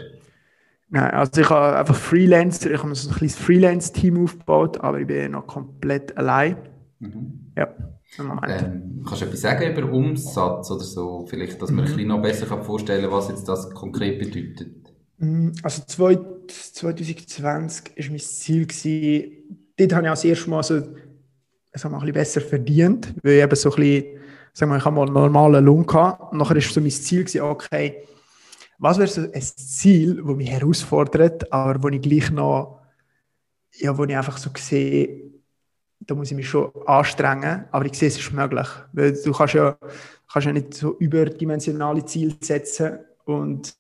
Nein, also ich habe einfach Freelancer, ich habe so ein kleines Freelance-Team aufgebaut, aber ich bin noch komplett allein. Mhm. Ja, im Moment. Ähm, kannst du etwas sagen über Umsatz oder so? Vielleicht, dass man mhm. ein bisschen noch besser vorstellen kann, was jetzt das konkret bedeutet. Mhm, also 2020 war mein Ziel, gewesen, dort habe ich auch das erste Mal so, ich sag mal, ein bisschen besser verdient, weil ich eben so ein bisschen, sag mal, ich habe mal einen normalen Lohn gehabt. Und nachher war so mein Ziel, gewesen, okay, was wäre so ein Ziel, das mich herausfordert, aber wo ich gleich noch, ja, wo ich einfach so sehe, da muss ich mich schon anstrengen, aber ich sehe, es ist möglich. Weil du kannst ja, kannst ja nicht so überdimensionale Ziele setzen und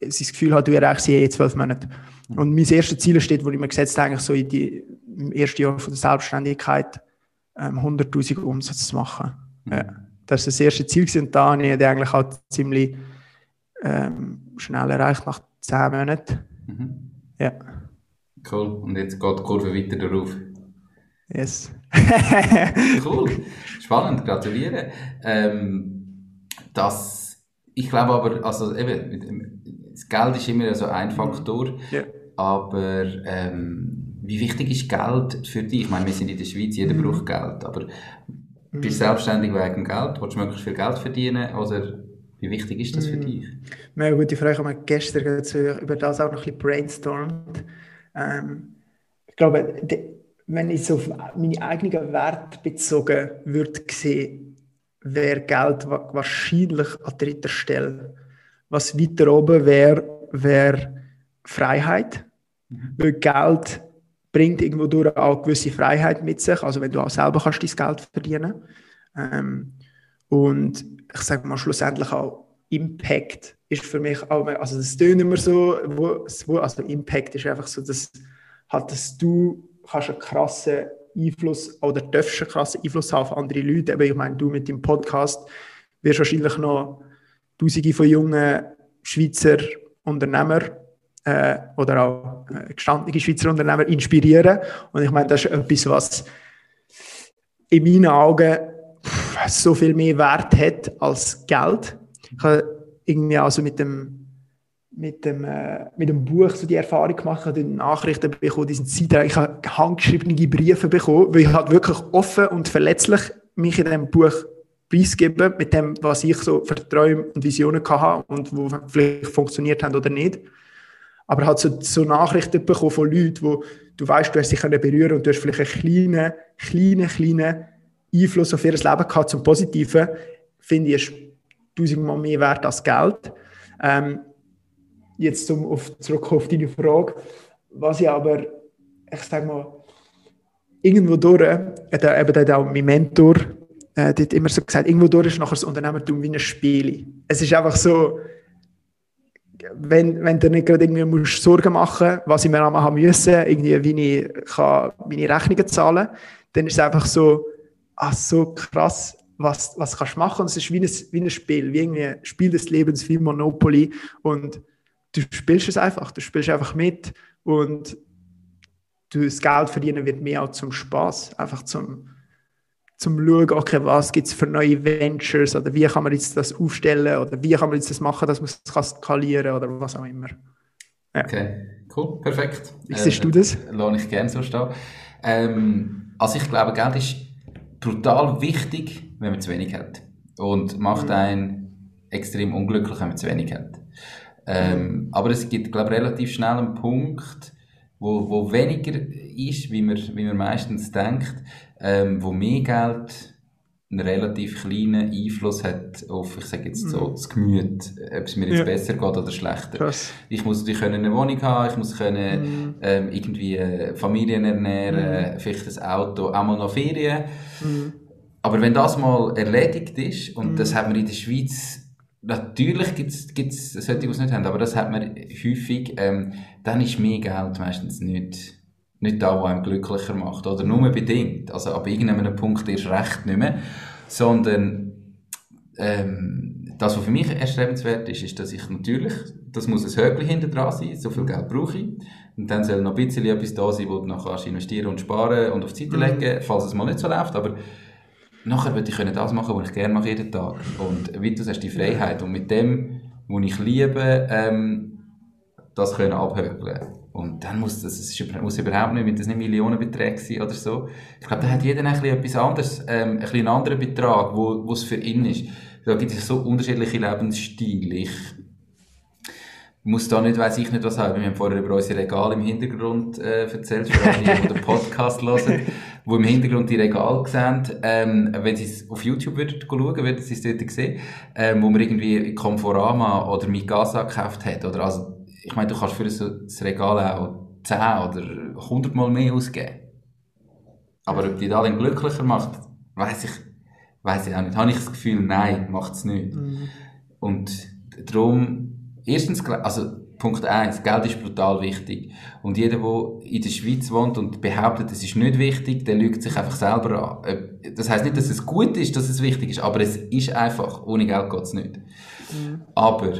das Gefühl hat, du erreichst sie in zwölf Monaten. Und mein erstes Ziel steht, wo ich mir gesetzt habe, eigentlich so in die, im ersten Jahr von der Selbstständigkeit ähm, 100.000 Umsatz zu machen. Mhm. Ja. Das war das erste Ziel und da habe ich eigentlich auch ziemlich ähm, schnell erreicht, nach zehn Monaten. Mhm. Ja. Cool. Und jetzt geht die Kurve weiter darauf. Yes. cool. Spannend, gratuliere. Ähm, das, ich glaube aber, also eben, das Geld ist immer so ein Faktor, ja. aber ähm, wie wichtig ist Geld für dich? Ich meine, wir sind in der Schweiz, jeder mhm. braucht Geld, aber mhm. bist du selbstständig wegen Geld? Willst du möglichst viel Geld verdienen oder wie wichtig ist das für mhm. dich? Eine gute Frage. Ich habe gestern über das auch noch ein bisschen brainstormt. Ähm, ich glaube, wenn ich so auf meine eigenen Werte bezogen würde sehen, wäre Geld wahrscheinlich an dritter Stelle. Was weiter oben wäre, wäre Freiheit. Mhm. Weil Geld bringt irgendwo durch auch gewisse Freiheit mit sich. Also wenn du auch selber kannst dein Geld verdienen. Ähm, und ich sage mal schlussendlich auch Impact ist für mich auch, also das tönt immer so, wo, also Impact ist einfach so, dass, halt, dass du kannst einen krassen Einfluss oder darfst einen krassen Einfluss haben auf andere Leute. Aber ich meine, du mit dem Podcast wirst wahrscheinlich noch Tausende von jungen Schweizer Unternehmer äh, oder auch gestandene Schweizer Unternehmer inspirieren. Und ich meine, das ist etwas, was in meinen Augen so viel mehr Wert hat als Geld. Ich habe irgendwie also mit dem mit dem, äh, mit dem Buch so die Erfahrung gemacht, habe Nachrichten bekommen, diesen Zeit, ich habe handgeschriebene Briefe bekommen, weil ich halt wirklich offen und verletzlich mich in diesem Buch preisgeben mit dem, was ich so für Träume und Visionen hatte und wo vielleicht funktioniert haben oder nicht. Aber halt so, so Nachrichten bekommen von Leuten, wo du weißt, du hast dich berühren und du hast vielleicht einen kleinen, kleinen, kleinen Einfluss auf ihr Leben gehabt zum Positiven, finde ich, ist tausendmal mehr wert als Geld. Ähm, jetzt zum, auf, zurück auf deine Frage, was ich aber, ich sage mal, irgendwo durch, äh, eben hat auch mein Mentor äh, dort immer so gesagt, irgendwo durch ist nachher das Unternehmertum wie ein Spiel. Es ist einfach so, wenn, wenn du nicht gerade irgendwie musst Sorgen machen was ich mir haben müssen, irgendwie, wie ich kann meine Rechnungen zahlen dann ist es einfach so, ach, so krass, was, was kannst du machen. Es ist wie ein, wie ein Spiel, wie ein Spiel des Lebens, wie Monopoly. Und du spielst es einfach, du spielst einfach mit und du, das Geld verdienen wird mehr auch zum Spaß, einfach zum zum schauen, okay, was gibt es für neue Ventures oder wie kann man jetzt das aufstellen oder wie kann man jetzt das machen, dass man es kann skalieren oder was auch immer. Ja. Okay, cool, perfekt. Wie siehst äh, du das? Lohne ich gerne so stehen. Ähm, also ich glaube, Geld ist brutal wichtig, wenn man zu wenig hat und macht mhm. einen extrem unglücklich, wenn man zu wenig hat. Ähm, aber es gibt, glaube ich, relativ schnell einen Punkt, wo, wo weniger ist, wie man, wie man meistens denkt, ähm, wo mehr Geld einen relativ kleinen Einfluss hat auf, ich sage jetzt so, mhm. das Gemüt, ob es mir jetzt ja. besser geht oder schlechter. Krass. Ich muss natürlich eine Wohnung haben, ich muss können, mhm. ähm, irgendwie äh, Familien ernähren, mhm. vielleicht ein Auto, auch mal noch Ferien. Mhm. Aber wenn das mal erledigt ist, und das mhm. hat man in der Schweiz Natürlich gibt es solche, die es nicht haben, aber das hat man häufig, ähm, dann ist mehr Geld meistens nicht, nicht da, was einem glücklicher macht. Oder nur bedingt. Also ab irgendeinem Punkt erst recht nicht mehr. Sondern ähm, das, was für mich erstrebenswert ist, ist, dass ich natürlich, das muss ein Höckchen hinter dran sein, so viel Geld brauche ich. Und dann soll noch ein bisschen etwas da sein, wo du noch investieren und sparen und auf die Seite mhm. legen, falls es mal nicht so läuft. Aber nachher würde ich können das machen, was ich gerne mache jeden Tag. Und wie du sagst, die Freiheit. Und mit dem, was ich liebe, ähm, das können abhökeln. Und dann muss das, es muss überhaupt nicht, das nicht Millionenbeträge sein oder so. Ich glaube, da hat jeder ein bisschen etwas anderes, ähm, ein bisschen einen anderen Betrag, wo, wo es für ihn ist. Da gibt es so unterschiedliche Lebensstile. Ich muss da nicht, weiß ich nicht was haben. Wir haben vorher über unsere Regale im Hintergrund äh, erzählt, für alle, die den Podcast hören, wo im Hintergrund die Regale sehen. Ähm, wenn sie es auf YouTube würden schauen, würden sie es dort sehen, ähm, wo man irgendwie Conforama oder Mikasa gekauft hat. Oder also, ich meine, du kannst für so das Regal auch 10 oder 100 Mal mehr ausgeben. Aber ob die da dann glücklicher macht, weiß ich, weiß ich auch nicht. Habe ich das Gefühl, nein, macht es nicht. Mhm. Und darum, erstens, also Punkt eins: Geld ist brutal wichtig. Und jeder, der in der Schweiz wohnt und behauptet, es ist nicht wichtig, der lügt sich einfach selber an. Das heißt nicht, dass es gut ist, dass es wichtig ist, aber es ist einfach, ohne Geld geht es nicht. Mhm. Aber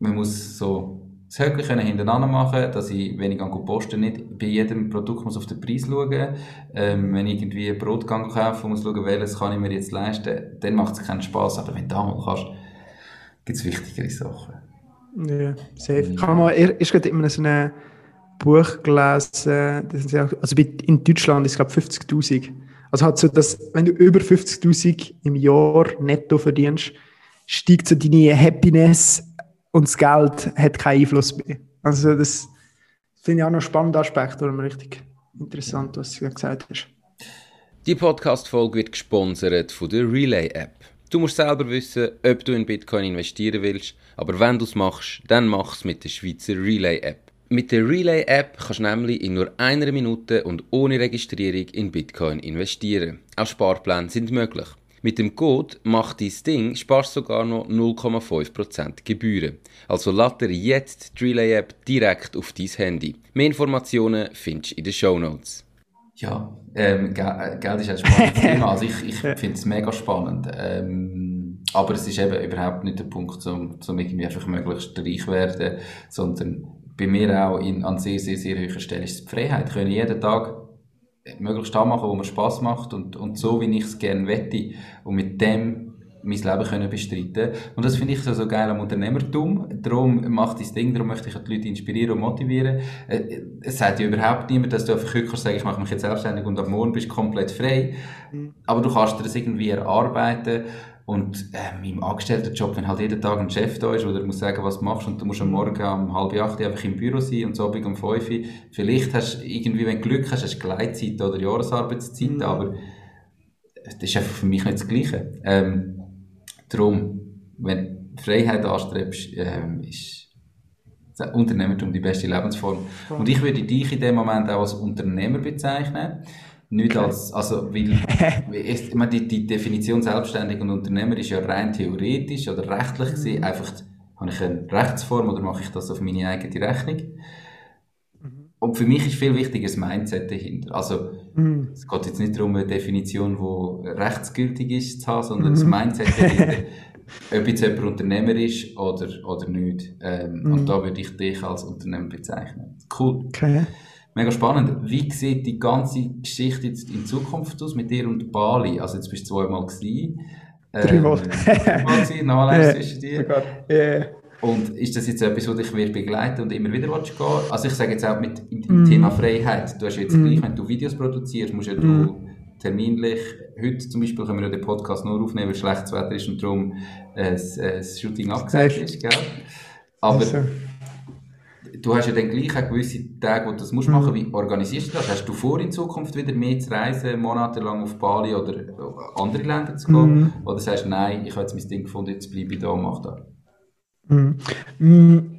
man muss so das Höckchen hintereinander machen, dass ich, wenn ich an posten nicht bei jedem Produkt muss auf den Preis schauen ähm, wenn ich irgendwie ein Brotgang kaufe muss schauen, welches kann ich mir jetzt leisten, dann macht es keinen Spaß. Aber wenn du da mal kannst, gibt es wichtigere Sachen. Ja, safe. Ich habe mal erst gerade immer so ein Buch gelesen, das ja, also in Deutschland ist es glaube 50'000. Also hat so, dass, wenn du über 50'000 im Jahr netto verdienst, steigt so deine Happiness und das Geld hat keinen Einfluss mehr. Also das finde ich auch noch ein spannender Aspekt, oder richtig interessant, was du gesagt hast. Die Podcast-Folge wird gesponsert von der Relay-App. Du musst selber wissen, ob du in Bitcoin investieren willst, aber wenn du es machst, dann mach es mit der Schweizer Relay-App. Mit der Relay-App kannst du nämlich in nur einer Minute und ohne Registrierung in Bitcoin investieren. Auch Sparpläne sind möglich. Mit dem Code «Mach dein Ding» sparst sogar noch 0,5% Gebühren. Also lade dir jetzt die Relay-App direkt auf dein Handy. Mehr Informationen findest du in den Show Notes. Ja, ähm, äh, Geld ist ein spannendes Thema. Also ich, ich finde es mega spannend. Ähm, aber es ist eben überhaupt nicht der Punkt, um, um irgendwie einfach möglichst reich werden, sondern bei mir auch in, an sehr, sehr, sehr hoher Stelle ist die Freiheit. Können jeden Tag möglichst da machen, wo mir Spaß macht und, und so, wie ich es gerne wette und mit dem mein Leben können bestreiten Und das finde ich so, so geil am Unternehmertum. Darum macht das Ding, darum möchte ich die Leute inspirieren und motivieren. Äh, es sagt ja überhaupt niemand, dass du einfach heute kannst sagen, ich mache mich jetzt selbstständig und ab morgen bist du komplett frei. Mhm. Aber du kannst dir das irgendwie erarbeiten und ähm, im Angestelltenjob, wenn halt jeden Tag ein Chef da ist, oder muss sagen, was du machst, und du musst am Morgen um halb acht einfach im Büro sein und so Abend um fünf, vielleicht hast du irgendwie, wenn du Glück hast, hast du Gleitzeit oder Jahresarbeitszeit, mhm. aber das ist einfach für mich nicht das Gleiche. Ähm, darum, wenn du Freiheit anstrebst, ähm, ist Unternehmertum die beste Lebensform. Und ich würde dich in dem Moment auch als Unternehmer bezeichnen. Nicht okay. als, also, weil, ich meine, die, die Definition selbstständig und Unternehmer ist ja rein theoretisch oder rechtlich gesehen. Mhm. Einfach, habe ich eine Rechtsform oder mache ich das auf meine eigene Rechnung? Mhm. Und für mich ist viel wichtiger das Mindset dahinter. Also, mhm. es geht jetzt nicht darum, eine Definition, die rechtsgültig ist, zu haben, sondern das mhm. Mindset dahinter. ob jetzt jemand Unternehmer ist oder, oder nicht. Ähm, Und mhm. da würde ich dich als Unternehmer bezeichnen. Cool. Okay. Mega spannend. Wie sieht die ganze Geschichte jetzt in Zukunft aus mit dir und Bali? Also jetzt bist du zweimal gewesen. Ähm, Dreimal. Dreimal gewesen, noch yeah. zwischen dir. Oh yeah. Und ist das jetzt etwas, das dich wird begleiten und immer wieder willst gehen? Also ich sage jetzt auch mit im, im mm. Thema Freiheit. Du hast jetzt mm. gleich, wenn du Videos produzierst, musst ja mm. du terminlich, heute zum Beispiel können wir ja den Podcast nur aufnehmen, weil schlechtes Wetter ist und darum äh, das Shooting abgesagt ist, gell? Aber also. Du hast ja dann gleich auch gewisse Tage, wo du das musst machen. Mhm. Wie organisierst du das? Hast du vor, in Zukunft wieder mehr zu reisen, monatelang auf Bali oder andere Länder zu gehen? Mhm. Oder sagst du, nein, ich habe jetzt mein Ding gefunden, jetzt bleibe ich da und mache das? Mhm. mhm.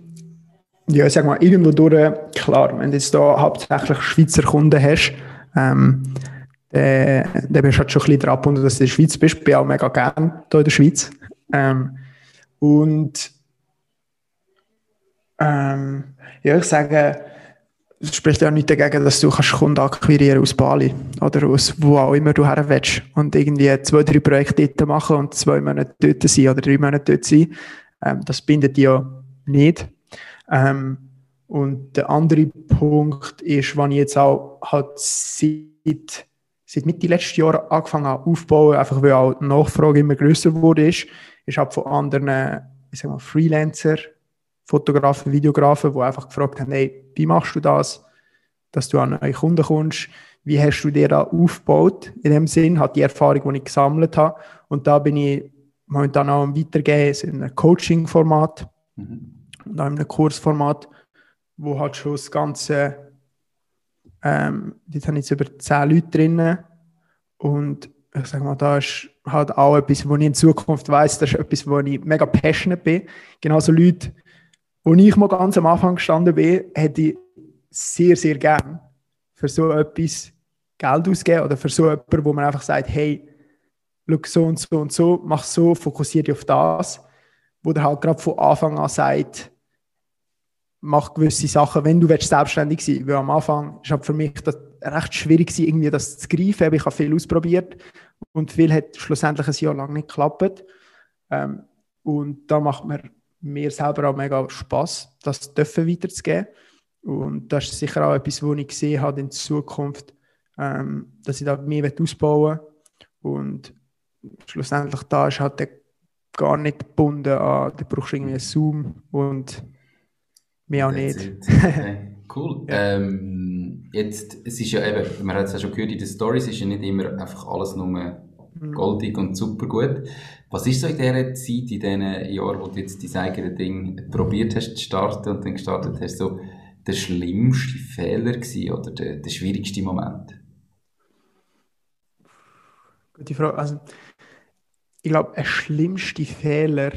Ja, ich sag mal, irgendwo durch, klar, wenn du jetzt da hauptsächlich Schweizer Kunden hast, ähm, dann, dann bist du halt schon ein bisschen dran gebunden, dass du in der Schweiz bist. Ich bin auch mega gern hier in der Schweiz. Ähm, und ähm, ja, ich sage, es spricht ja nicht dagegen, dass du kannst Kunden akquirieren aus Bali oder aus wo auch immer du her willst und irgendwie zwei, drei Projekte dort machen und zwei Monate dort sein oder drei Monate dort sein. Ähm, das bindet dich ja nicht. Ähm, und der andere Punkt ist, wenn ich jetzt auch halt seit, seit Mitte letzten Jahr angefangen habe aufzubauen, einfach weil auch die Nachfrage immer größer wurde, ist, ist halt von anderen, ich sag mal, Freelancer, Fotografen, Videografen, die einfach gefragt haben, hey, wie machst du das, dass du an neue Kunden kommst? Wie hast du dir da aufgebaut? In dem Sinn hat die Erfahrung, die ich gesammelt habe. Und da bin ich momentan auch am Weitergehen in einem Coaching-Format mhm. und auch in einem Kursformat, wo halt schon das Ganze, ähm, dort habe ich jetzt über zehn Leute drin und ich sage mal, da ist halt auch etwas, wo ich in Zukunft weiß, das ist etwas, wo ich mega passionate bin. Genauso Leute, wo ich mal ganz am Anfang gestanden bin, hätte ich sehr, sehr gern für so etwas Geld ausgeben oder für so jemanden, wo man einfach sagt, hey, schau so und so und so, mach so, fokussiere dich auf das, wo der halt gerade von Anfang an sagt, mach gewisse Sachen, wenn du willst, selbstständig sein Weil am Anfang ist halt für mich das recht schwierig irgendwie das zu greifen. Ich habe viel ausprobiert und viel hat schlussendlich ein Jahr lang nicht geklappt. Ähm, und da macht mir mir selber auch mega Spaß, das dürfen weiterzugeben. Und das ist sicher auch etwas, wo ich gesehen habe in Zukunft, ähm, dass ich da mehr ausbauen will. Und schlussendlich da ist halt der gar nicht gebunden an, da brauchst du irgendwie einen Zoom und mehr auch nicht. Okay. Cool. Ja. Ähm, jetzt, es ist ja eben, man hat es ja schon gehört in den Stories, ist ja nicht immer einfach alles nur. Goldig und super gut. Was ist so in dieser Zeit, in diesen Jahren, wo du jetzt dein eigenes Ding probiert hast zu starten und dann gestartet hast, so der schlimmste Fehler gewesen oder der, der schwierigste Moment? Gute Frage. Also, ich glaube, der schlimmste Fehler,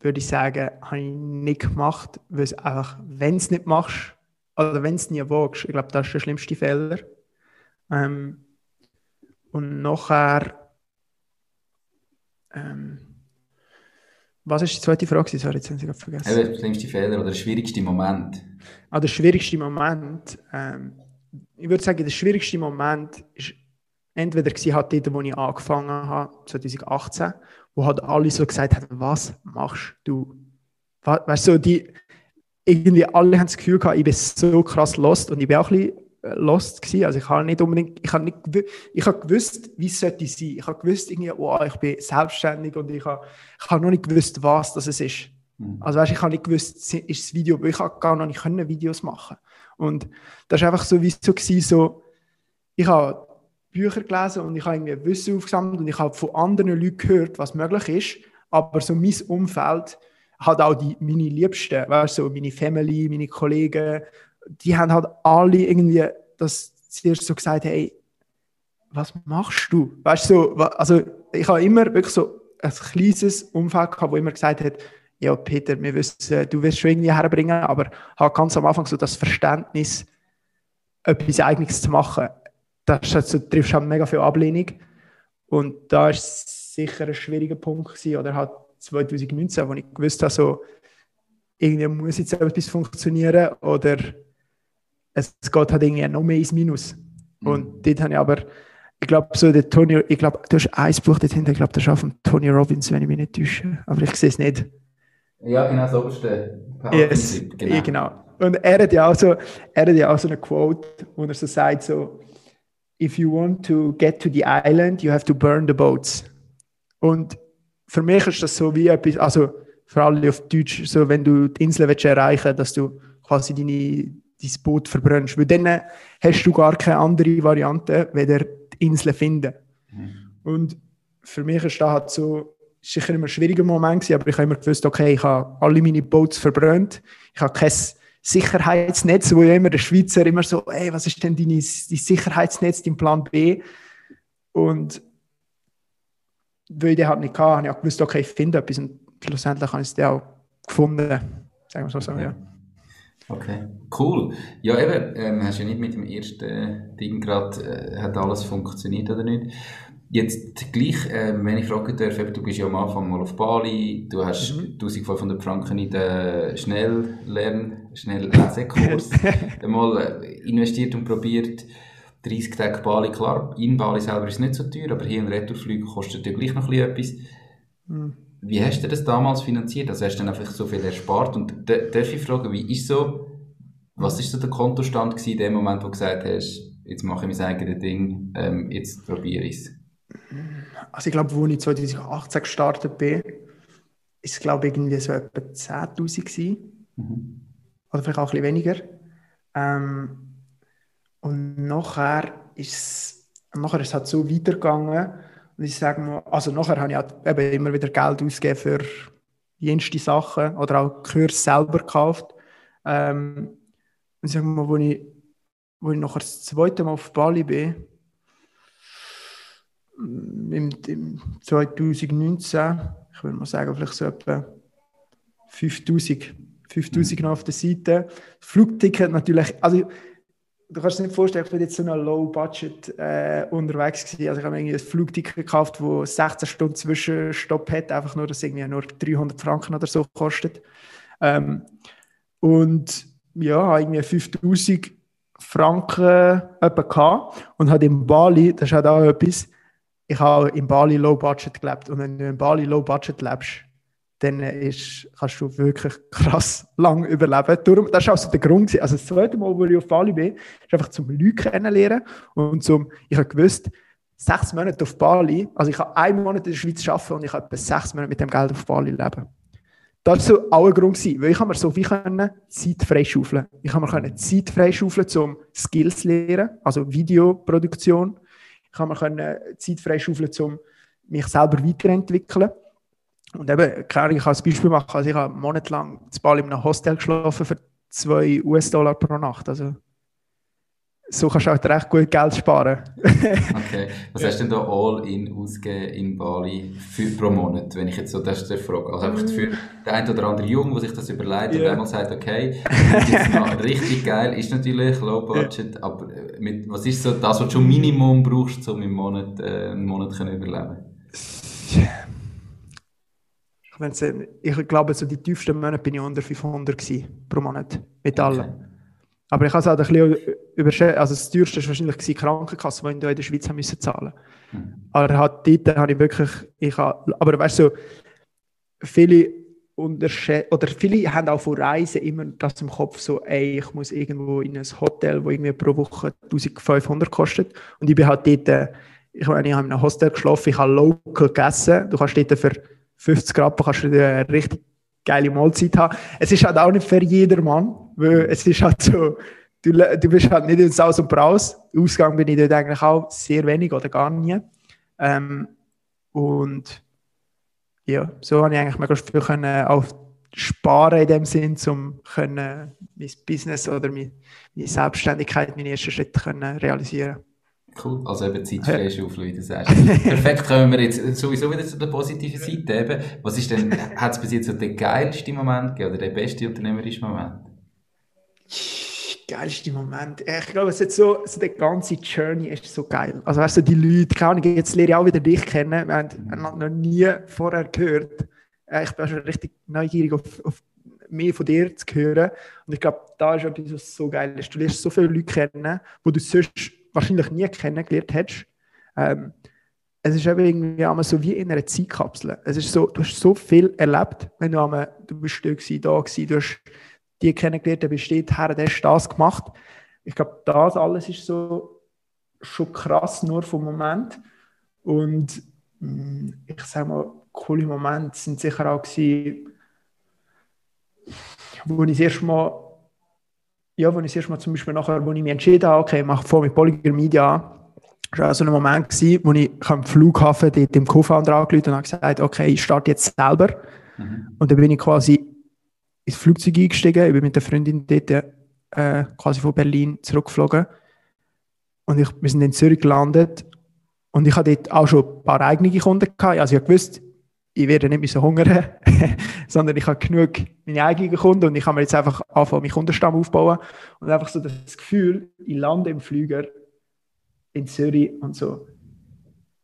würde ich sagen, habe ich nicht gemacht, weil es einfach, wenn es nicht machst, oder wenn es nie wagst, ich glaube, das ist der schlimmste Fehler. Ähm, und nachher ähm, was ist die zweite Frage? Sorry, jetzt habe ich vergessen. Ja, der schlimmste Fehler oder der schwierigste Moment? Ah, der schwierigste Moment. Ähm, ich würde sagen, der schwierigste Moment ist entweder gewesen, halt dort, wo ich angefangen habe, 2018, wo halt alle so gesagt haben, was machst du? Weißt du, die, irgendwie alle haben das Gefühl gehabt, ich bin so krass lost und ich bin auch ein bisschen lost gewesen. Also ich habe nicht unbedingt, ich habe nicht, ich habe gewusst, wie es sollte sein. Ich habe gewusst irgendwie, oh, ich bin selbstständig und ich habe, ich habe noch nicht gewusst, was das ist. Mhm. Also weißt, ich habe nicht gewusst, ist das Video, ich habe gar noch nicht können Videos machen. Und das ist einfach so, wie es so gewesen, so, ich habe Bücher gelesen und ich habe irgendwie Wissen aufgesammelt und ich habe von anderen Leuten gehört, was möglich ist, aber so mein Umfeld hat auch die, meine Liebsten, weißt du, so meine Family, meine Kollegen, die haben halt alle irgendwie das zuerst so gesagt, hey, was machst du? Weißt du, so, also ich habe immer wirklich so ein kleines Umfeld gehabt, wo immer gesagt hat, ja, Peter, wir wissen, du wirst schon irgendwie herbringen, aber halt ganz am Anfang so das Verständnis, etwas Eigenes zu machen. Das halt so, triffst halt mega viel Ablehnung. Und da ist sicher ein schwieriger Punkt gewesen, oder halt 2019, wo ich gewusst habe, so, irgendwie muss jetzt etwas funktionieren oder es geht halt irgendwie noch mehr ins Minus. Mhm. Und dort habe ich aber, ich glaube, so der Tony, ich glaube, du hast ein Buch dort hinten, ich glaube, das ist von Tony Robbins, wenn ich mich nicht täusche, aber ich sehe es nicht. Ja, genau, so ist der yes, genau. Ja, genau. Und er hat ja auch so, er hat ja auch so eine Quote, wo er so sagt, so, if you want to get to the island, you have to burn the boats. Und für mich ist das so wie etwas, also für alle auf Deutsch, so wenn du die Insel willst erreichen dass du quasi deine dein Boot verbrennst. Weil dann hast du gar keine andere Variante, weder die Insel finden. Mhm. Und für mich ist das halt so, sicher immer ein schwieriger Moment gewesen, aber ich habe immer gewusst, okay, ich habe alle meine Boats verbrannt, ich habe kein Sicherheitsnetz, wo ja immer der Schweizer immer so, ey, was ist denn dein, dein Sicherheitsnetz, dein Plan B? Und weil ich den halt nicht hatte, habe ich auch gewusst, okay, ich finde etwas und schlussendlich habe ich es dann auch gefunden, sagen wir so, okay. ja. Okay, cool. Ja, eben, ähm, hast ja nicht mit dem ersten Ding gerade, äh, hat alles funktioniert oder nicht? Jetzt gleich, äh, wenn ich fragen darf, du bist ja am Anfang mal auf Bali, du hast mhm. 1500 Franken in den Schnelllern, Schnelllesekurs mal äh, investiert und probiert. 30 Tage Bali, klar, in Bali selber ist es nicht so teuer, aber hier ein Retourflug kostet ja gleich noch ein etwas. Mhm. Wie hast du das damals finanziert? Also hast du dann einfach so viel erspart? Und darf ich fragen, wie ist so, was ist so der Kontostand in dem Moment, wo du gesagt hast, jetzt mache ich mein eigenes Ding, ähm, jetzt probiere ich es? Also ich glaube, wo ich 2018 gestartet bin, ist es glaube ich irgendwie so etwa 10'000 gewesen. Mhm. Oder vielleicht auch ein bisschen weniger. Ähm, und nachher ist es, nachher ist es halt so weitergegangen. Und ich sage mal, also nachher habe ich halt eben immer wieder Geld ausgegeben für jenste Sachen oder auch Kurs selber gekauft. Ähm, und ich sage mal, wo ich, wo ich nachher das zweite Mal auf Bali bin, im, im 2019, ich würde mal sagen, vielleicht so etwa 5000, 5000 noch auf der Seite. Flugticket natürlich, also du kannst dir nicht vorstellen, ich bin jetzt so einer Low-Budget äh, unterwegs gewesen. Also ich habe irgendwie ein Flugticket gekauft, das 16 Stunden Zwischenstopp hat, einfach nur, dass irgendwie nur 300 Franken oder so kostet. Ähm, und ja, irgendwie 5000 Franken gehabt und hat in Bali, das ist halt auch etwas, ich habe in Bali Low Budget gelebt und wenn du in Bali Low Budget lebst, dann ist, kannst du wirklich krass lang überleben. Darum, das war auch so der Grund. Also das zweite Mal, wo ich auf Bali bin, ist einfach zum Leute kennenlernen und zum, ich habe gewusst, sechs Monate auf Bali, also ich habe einen Monat in der Schweiz arbeiten und ich habe etwa sechs Monate mit dem Geld auf Bali leben. Das war auch ein Grund, weil ich habe mir so wie können Zeit freischaufeln. Ich habe mir Zeit freischaufeln, um Skills zu lernen, also Videoproduktion, kann man können Zeit freischaufeln, um mich selber weiterentwickeln. Und eben, klar, ich kann ein Beispiel machen. Also ich habe monatelang zu Bali in einem Hostel geschlafen für 2 US-Dollar pro Nacht. Also so kannst du auch recht gut Geld sparen. okay. Was hast du denn da all-in ausgegeben in Bali für, pro Monat, wenn ich jetzt so das frage? Also einfach für den einen oder anderen Jungen, der sich das überlegt yeah. und einmal sagt, okay, jetzt noch richtig geil, ist natürlich Low Budget, yeah. aber äh, mit, was ist so das, was du schon Minimum brauchst, um im Monat, äh, einen Monat zu überleben? Ich glaube, so die tiefsten Monate bin ich unter 500 gewesen, pro Monat, mit allem. Okay. Aber ich habe es halt ein bisschen überschätzt. Also das teuerste war wahrscheinlich die Krankenkasse, die in der Schweiz haben müssen zahlen mhm. Aber halt dort habe ich wirklich, ich habe, aber weißt du, viele unterschätzen, oder viele haben auch von Reisen immer das im Kopf, so, ey, ich muss irgendwo in ein Hotel, wo irgendwie pro Woche 1500 kostet. Und ich bin halt dort, ich meine, ich habe in einem Hostel geschlafen, ich habe local gegessen. Du kannst dort für 50 Grad kannst du eine richtig geile Mahlzeit haben. Es ist halt auch nicht für jedermann, weil es ist halt so, du, du bist halt nicht in Saus und Braus. Ausgang bin ich dort eigentlich auch sehr wenig oder gar nie. Ähm, und ja, so habe ich eigentlich möglichst viel können auch sparen in dem Sinn, um mein Business oder meine, meine Selbstständigkeit, meine ersten Schritte können realisieren Cool, also eben Zeitfreischaufeln, wie du sagst. Perfekt, kommen wir jetzt sowieso wieder zu der positiven Seite eben. Was ist denn, hat es bis jetzt so den geilsten Moment gegeben oder den besten unternehmerischen Moment? geilste Moment. Ich glaube, es ist so, so die ganze Journey ist so geil. Also weißt du, die Leute, keine Ahnung, jetzt lerne ich auch wieder dich kennen. Wir haben noch nie vorher gehört. Äh, ich bin schon richtig neugierig auf, auf mehr von dir zu hören. Und ich glaube, da ist etwas, was so geil ist. Du lernst so viele Leute kennen, die du sonst wahrscheinlich nie kennengelernt hättest. Ähm, es ist eben irgendwie einmal so wie in einer Zeitkapsel. Es ist so, du hast so viel erlebt, wenn du einmal, du bist da gewesen, da gewesen, du hast die kennengelernt, der besteht her, der hast das gemacht. Ich glaube, das alles ist so schon krass nur vom Moment. Und mm, ich sage mal, coole Momente sind sicher auch gewesen, wo ich das erste Mal, ja, wo ich das erste Mal zum Beispiel nachher, wo ich mich entschieden habe, okay, ich mache vor mit Polygon Media Das war auch so ein Moment, gewesen, wo ich am Flughafen dort im Co-Founder angerufen und habe gesagt, okay, ich starte jetzt selber. Mhm. Und dann bin ich quasi ins Flugzeug eingestiegen, ich bin mit der Freundin dort äh, quasi von Berlin zurückgeflogen. Und ich, wir sind in Zürich gelandet und ich hatte dort auch schon ein paar eigene Kunden gehabt. Also ich wusste, ich werde nicht mehr so hungern, sondern ich habe genug meine eigenen Kunden und ich kann mir jetzt einfach anfangen, meinen Kundenstamm aufbauen und einfach so das Gefühl, ich lande im Flüger in Zürich und so,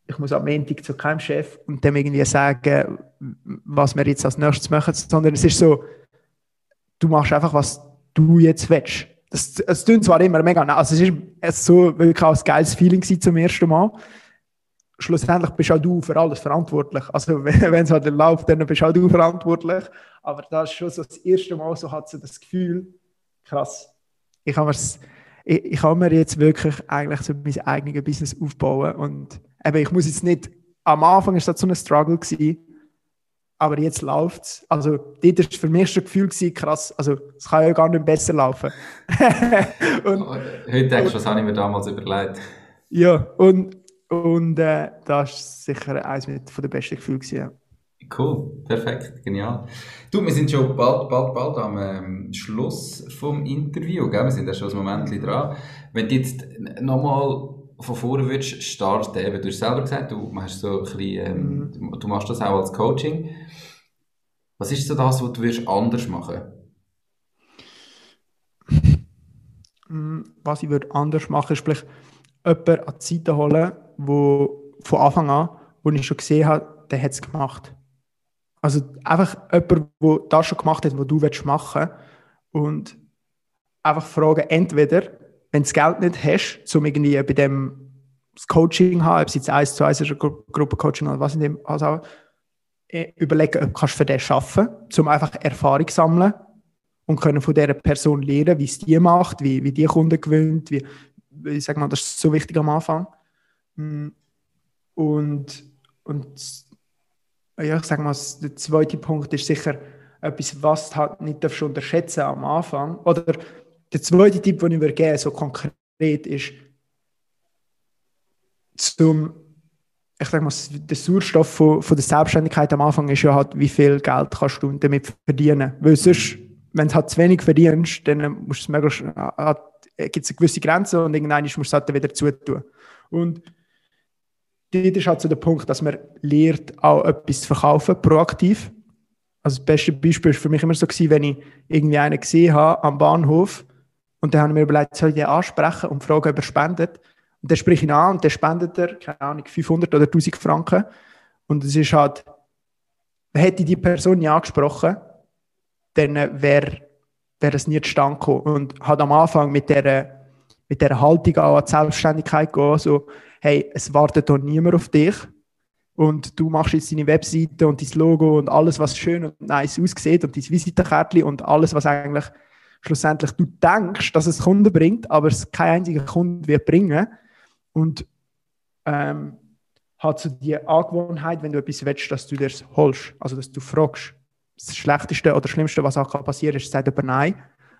ich muss am Montag zu keinem Chef und dem irgendwie sagen, was wir jetzt als nächstes machen, sondern es ist so, du machst einfach, was du jetzt willst. Das, es klingt zwar immer mega, also es ist so wirklich auch ein geiles Feeling zum ersten Mal. Schlussendlich bist auch du für alles verantwortlich. Also wenn es halt läuft, dann bist auch du verantwortlich. Aber das ist schon so das erste Mal, so hat sie das Gefühl, krass, ich habe ich, ich kann mir jetzt wirklich eigentlich so mein eigenes Business aufbauen und eben, ich muss jetzt nicht, am Anfang war das so ein Struggle gewesen, aber jetzt läuft es. Also, dort war für mich schon ein Gefühl, gewesen, krass, also es kann ja gar nicht besser laufen. und, Heute denkst du, was habe ich mir damals überlegt? Ja, und, und äh, das war sicher eines von den besten Gefühlen. Gewesen, Cool, perfekt, genial. Du, wir sind schon bald, bald, bald am ähm, Schluss vom Interview, gell? wir sind ja schon ein Moment dran. Wenn du jetzt nochmal von vorne würdest starten, eben, du hast selber gesagt, du, machst so ein bisschen, ähm, mhm. du machst das auch als Coaching. Was ist so das, was du würdest anders machen mm, Was ich würde anders machen, ist vielleicht jemanden an die Seite holen, wo von Anfang an, wo ich schon gesehen habe, der hat es gemacht. Also einfach jemand, der das schon gemacht hat, was du machen willst. Und einfach fragen, entweder, wenn du das Geld nicht hast, um irgendwie bei dem das Coaching haben, ob es jetzt eins zu eins ist, Gru Gruppencoaching oder was in dem also überlegen, ob du für den kannst, um einfach Erfahrung zu sammeln und können von dieser Person lernen, wie es die macht, wie, wie die Kunden gewinnt, wie, wie sag mal, das ist so wichtig am Anfang. Mm. Und, und ja, ich sage mal, der zweite Punkt ist sicher etwas, was du halt nicht darfst unterschätzen am Anfang. Oder der zweite Tipp, den ich mir geben so konkret, ist, zum, ich sage mal, der Sauerstoff von, von der Selbstständigkeit am Anfang ist ja halt, wie viel Geld kannst du damit verdienen. Weil sonst, wenn du halt zu wenig verdienst, dann musst du es gibt es eine gewisse Grenze und irgendwann musst du es halt wieder zutun. Und dort ist halt so der Punkt, dass man lernt, auch etwas zu verkaufen, proaktiv. Also das beste Beispiel war für mich immer so gewesen, wenn ich irgendwie einen gesehen habe am Bahnhof und dann habe ich mir überlegt, soll ich den ansprechen und fragen, ob er spendet. Und dann spreche ich ihn an und dann spendet er, keine Ahnung, 500 oder 1000 Franken. Und es ist halt, hätte die Person nicht angesprochen, dann wäre wär es nie zustande gekommen. Und hat am Anfang mit dieser, mit dieser Haltung auch an die Selbstständigkeit gehen, so, hey, es wartet doch niemand auf dich. Und du machst jetzt deine Webseite und dein Logo und alles, was schön und nice aussieht und dein Visitenkärtchen und alles, was eigentlich schlussendlich du denkst, dass es Kunden bringt, aber es kein einziger Kunde wird bringen. Und ähm, hat so die Angewohnheit, wenn du etwas willst, dass du das holst, also dass du fragst. Das Schlechteste oder Schlimmste, was auch passieren kann, ist, sagt aber nein.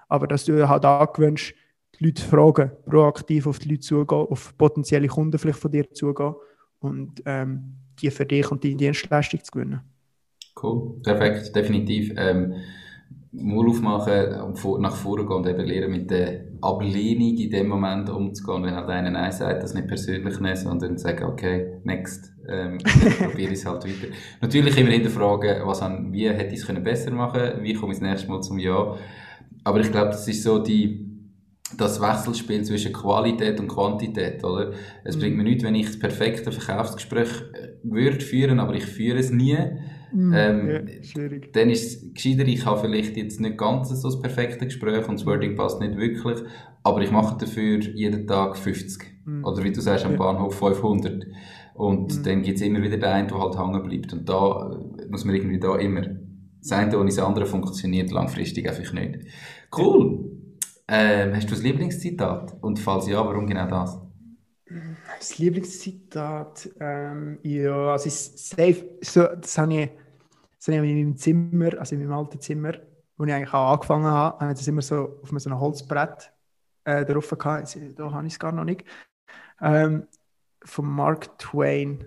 Aber dass du halt angewöhnst, Leute fragen, proaktiv auf die Leute zugehen, auf potenzielle Kunden vielleicht von dir zugehen und ähm, die für dich und deine Dienstleistung zu gewinnen. Cool, perfekt, definitiv. Ähm, Mund aufmachen nach vorne gehen und eben lernen, mit der Ablehnung in dem Moment umzugehen. Wenn halt einer Nein sagt, das nicht persönlich nehmen, sondern sagen, okay, next, ähm, probiere es halt weiter. Natürlich immer hinterfragen, was an, wie hätte ich es besser machen können, wie komme ich das nächste Mal zum Ja. Aber ich glaube, das ist so die, das Wechselspiel zwischen Qualität und Quantität, oder? Es mhm. bringt mir nichts, wenn ich das perfekte Verkaufsgespräch äh, würde führen, aber ich führe es nie Mm, ähm, ja, schwierig. Dann ist es gescheiter, ich habe vielleicht jetzt nicht ganz so das perfekte Gespräch und das Wording passt nicht wirklich, aber ich mache dafür jeden Tag 50. Mm. Oder wie du sagst, am ja. Bahnhof 500. Und mm. dann gibt es immer wieder den einen, der halt hängen bleibt. Und da muss man irgendwie da immer das eine ohne das andere funktioniert langfristig einfach nicht. Cool! Ähm, hast du ein Lieblingszitat? Und falls ja, warum genau das? Das Lieblingszitat, ähm, ja, also ist safe, so, das habe ich das habe ich in meinem Zimmer, also in meinem alten Zimmer, wo ich eigentlich auch angefangen habe, habe ich das immer so auf so einem Holzbrett äh, drauf gehabt. Da habe ich es gar noch nicht. Ähm, von Mark Twain.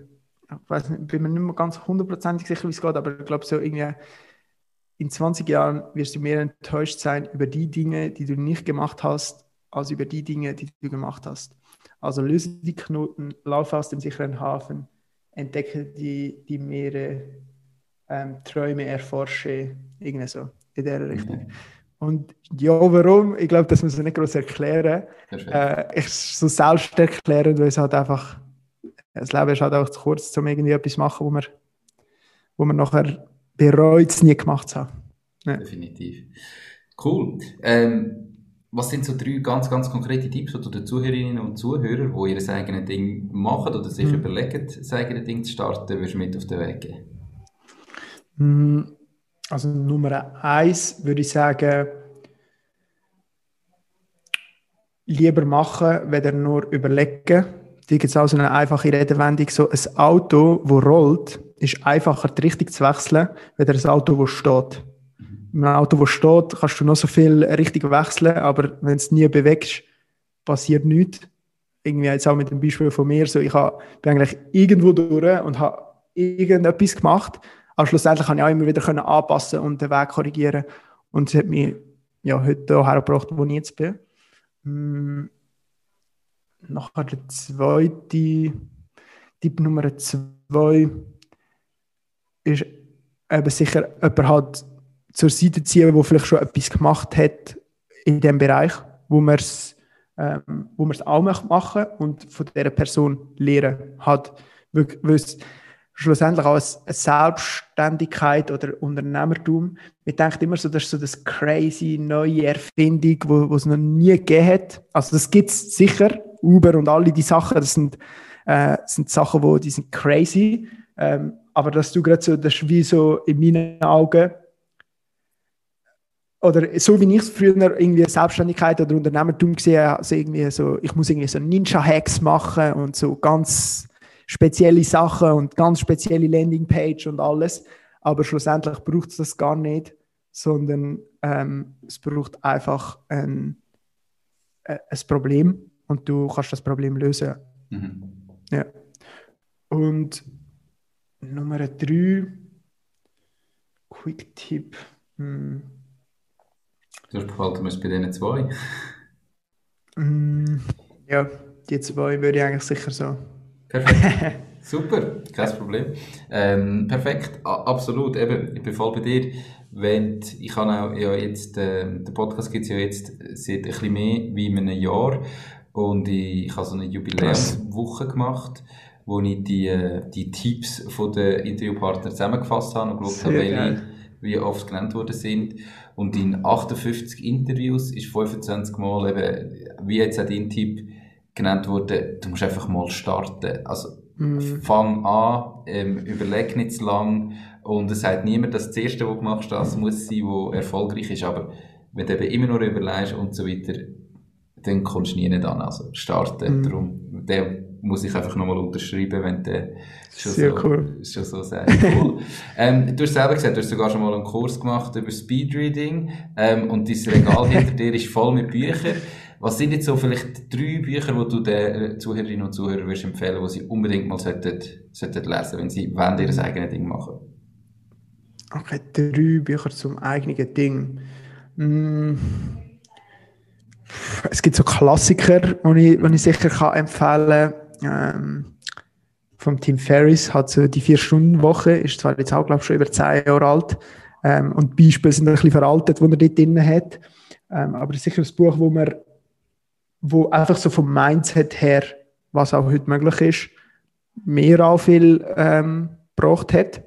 Ich weiß nicht, bin mir nicht mehr ganz hundertprozentig sicher, wie es geht, aber ich glaube so irgendwie in 20 Jahren wirst du mehr enttäuscht sein über die Dinge, die du nicht gemacht hast, als über die Dinge, die du gemacht hast. Also löse die Knoten, laufe aus dem sicheren Hafen, entdecke die, die Meere, ähm, Träume erforsche, irgendwie so in der Richtung. Mhm. Und ja, warum? Ich glaube, das muss man nicht groß erklären. Äh, ich so selbst erklären, weil es halt einfach, das Leben ist halt auch zu kurz, um irgendwie etwas zu machen, wo man, wo man nachher bereut, es nie gemacht zu haben. Ja. Definitiv. Cool. Ähm, was sind so drei ganz, ganz konkrete Tipps, die du den Zuhörerinnen und Zuhörern, die ihr eigenes Ding machen oder sich mhm. überlegen, das eigene Ding zu starten, würdest du mit auf den Weg geben? Mhm. Also Nummer eins würde ich sagen, lieber machen, weder nur überlegen. Die gibt es auch so eine einfache Redewendung, so ein Auto, das rollt, ist einfacher die Richtung zu wechseln, weder ein Auto, das steht. Mit einem Auto, das steht, kannst du noch so viel Richtung wechseln, aber wenn es nie bewegst, passiert nichts. Irgendwie jetzt auch mit dem Beispiel von mir, so ich habe, bin eigentlich irgendwo durch und habe irgendetwas gemacht, aber schlussendlich kann ich auch immer wieder können anpassen und den Weg korrigieren. Und es hat mich ja, heute auch hergebracht, wo ich jetzt bin. Hm. Nachher der zweite, Tipp Nummer zwei, ist eben sicher jemand halt zur Seite ziehen, der vielleicht schon etwas gemacht hat in dem Bereich, wo man es ähm, wo es auch machen und von dieser Person lernen hat. Weil, schlussendlich auch eine Selbstständigkeit oder Unternehmertum. Man denkt immer so, das ist so das crazy neue Erfindung, wo, wo es noch nie gegeben hat. Also das gibt es sicher. Uber und alle die Sachen, das sind, äh, sind Sachen, wo, die sind crazy. Ähm, aber dass du gerade so, das ist wie so in meinen Augen, oder so wie ich es früher irgendwie Selbstständigkeit oder Unternehmertum gesehen habe, also irgendwie so, ich muss irgendwie so Ninja-Hacks machen und so ganz spezielle Sachen und ganz spezielle Landingpage und alles. Aber schlussendlich braucht es das gar nicht, sondern ähm, es braucht einfach ein, äh, ein Problem und du kannst das Problem lösen. Mhm. Ja. Und Nummer drei, Quick-Tipp. Hm. Du hast behalten wir es bei diesen zwei. Mm, ja, die zwei würde ich eigentlich sicher so Perfekt. Super, kein Problem. Ähm, perfekt, A absolut. Eben, ich bin voll bei dir. Wenn ich habe auch ja jetzt, äh, der Podcast gibt es ja jetzt seit ein bisschen mehr wie in einem Jahr. Und ich, ich habe so eine Jubiläumswoche gemacht, wo ich die, äh, die Tipps von den Interviewpartnern zusammengefasst habe und geschaut habe, welche wie oft genannt worden sind. Und in 58 Interviews ist 25 Mal eben, wie jetzt auch dein Tipp, genannt wurde, du musst einfach mal starten. Also, mm. fang an, ähm, überleg nicht zu lang. Und es sagt niemand, dass das Erste, was du machst, das muss sein, was erfolgreich ist. Aber wenn du eben immer noch überlegst und so weiter, dann kommst du nie nicht an. Also, starten. Mm. Darum, der muss ich einfach nochmal unterschreiben, wenn der schon, Sehr so, cool. schon so sagt. Cool. ähm, du hast selber gesagt, du hast sogar schon mal einen Kurs gemacht über Speedreading ähm, und dein Regal hinter dir ist voll mit Büchern. Was sind jetzt so vielleicht drei Bücher, die du den Zuhörerinnen und Zuhörern würdest empfehlen, die sie unbedingt mal sollten, sollten lesen, wenn sie wollen, ihr eigenes Ding machen? Okay, drei Bücher zum eigenen Ding. Mm. Es gibt so Klassiker, die ich, die ich sicher kann empfehlen kann. Ähm, vom Tim Ferriss hat so die Vier-Stunden-Woche, ist zwar jetzt auch, glaube ich, schon über zehn Jahre alt. Ähm, und die Beispiele sind ein bisschen veraltet, die er dort drin hat. Ähm, aber es ist sicher ein Buch, wo man wo einfach so vom Mindset her, was auch heute möglich ist, mehr auch viel ähm, gebracht hat.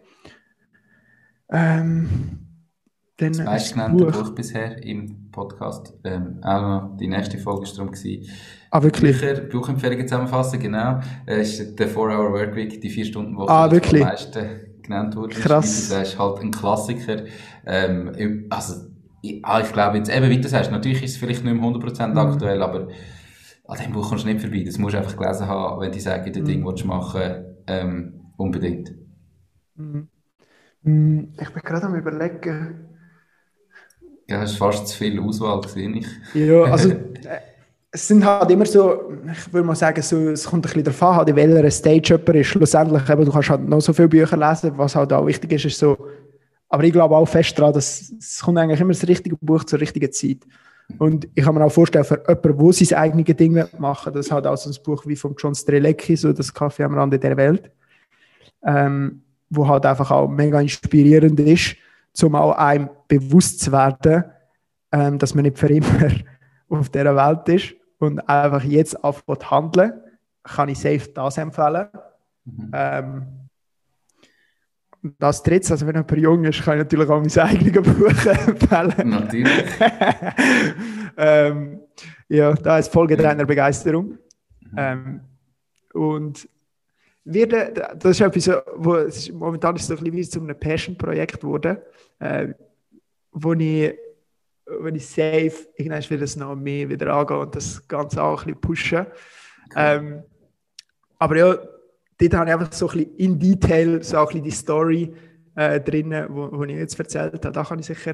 Ähm, dann das meistgenannte Buch. Buch bisher im Podcast. Ähm, auch noch die nächste Folge war darum. Gewesen. Ah, wirklich? Bücher, Buchempfehlungen zusammenfassen, genau. Äh, ist der 4-Hour Workweek, die 4-Stunden-Woche, ah, wirklich? am meisten genannt wurde. Krass. Das ist halt ein Klassiker. Ähm, also, ich, ah, ich glaube jetzt eben, wie du sagst, natürlich ist es vielleicht nicht mehr 100% mhm. aktuell, aber an dem Buch kommst du nicht vorbei. Das musst du einfach gelesen haben, wenn die sagen, das mhm. Ding willst du machen, ähm, unbedingt. Mhm. mhm. Ich bin gerade am überlegen. Ja, das war fast zu viel Auswahl, gesehen ich. Ja, also es sind halt immer so, ich würde mal sagen, so, es kommt ein bisschen an, halt, in welcher Stage jemand ist. Schlussendlich, eben, du kannst halt noch so viele Bücher lesen, was halt auch wichtig ist, ist so, aber ich glaube auch fest daran, dass es kommt eigentlich immer das richtige Buch zur richtigen Zeit. Und ich kann mir auch vorstellen, für jemanden, der sein eigenes Ding machen das hat auch so ein Buch wie von John Strelecki, so das Kaffee am Rande der Welt, ähm, wo halt einfach auch mega inspirierend ist, um auch einem bewusst zu werden, ähm, dass man nicht für immer auf dieser Welt ist und einfach jetzt anfangen handeln, kann ich safe das empfehlen. Mhm. Ähm, das dritte, also wenn jemand jung ist, kann ich natürlich auch mein eigenes Buch empfehlen. Natürlich. ähm, ja, da ist Folge deiner Begeisterung. Mhm. Ähm, und wird, das ist etwas, wo es momentan ist so ein bisschen wie zu einem Passion-Projekt geworden, äh, wo ich wenn ich safe, irgendwann will das noch mehr wieder angehen und das Ganze auch ein bisschen pushen. Okay. Ähm, aber ja, dort habe ich einfach so ein bisschen in Detail so auch ein bisschen die Story äh, drin, wo, wo ich jetzt erzählt habe. Da kann ich sicher,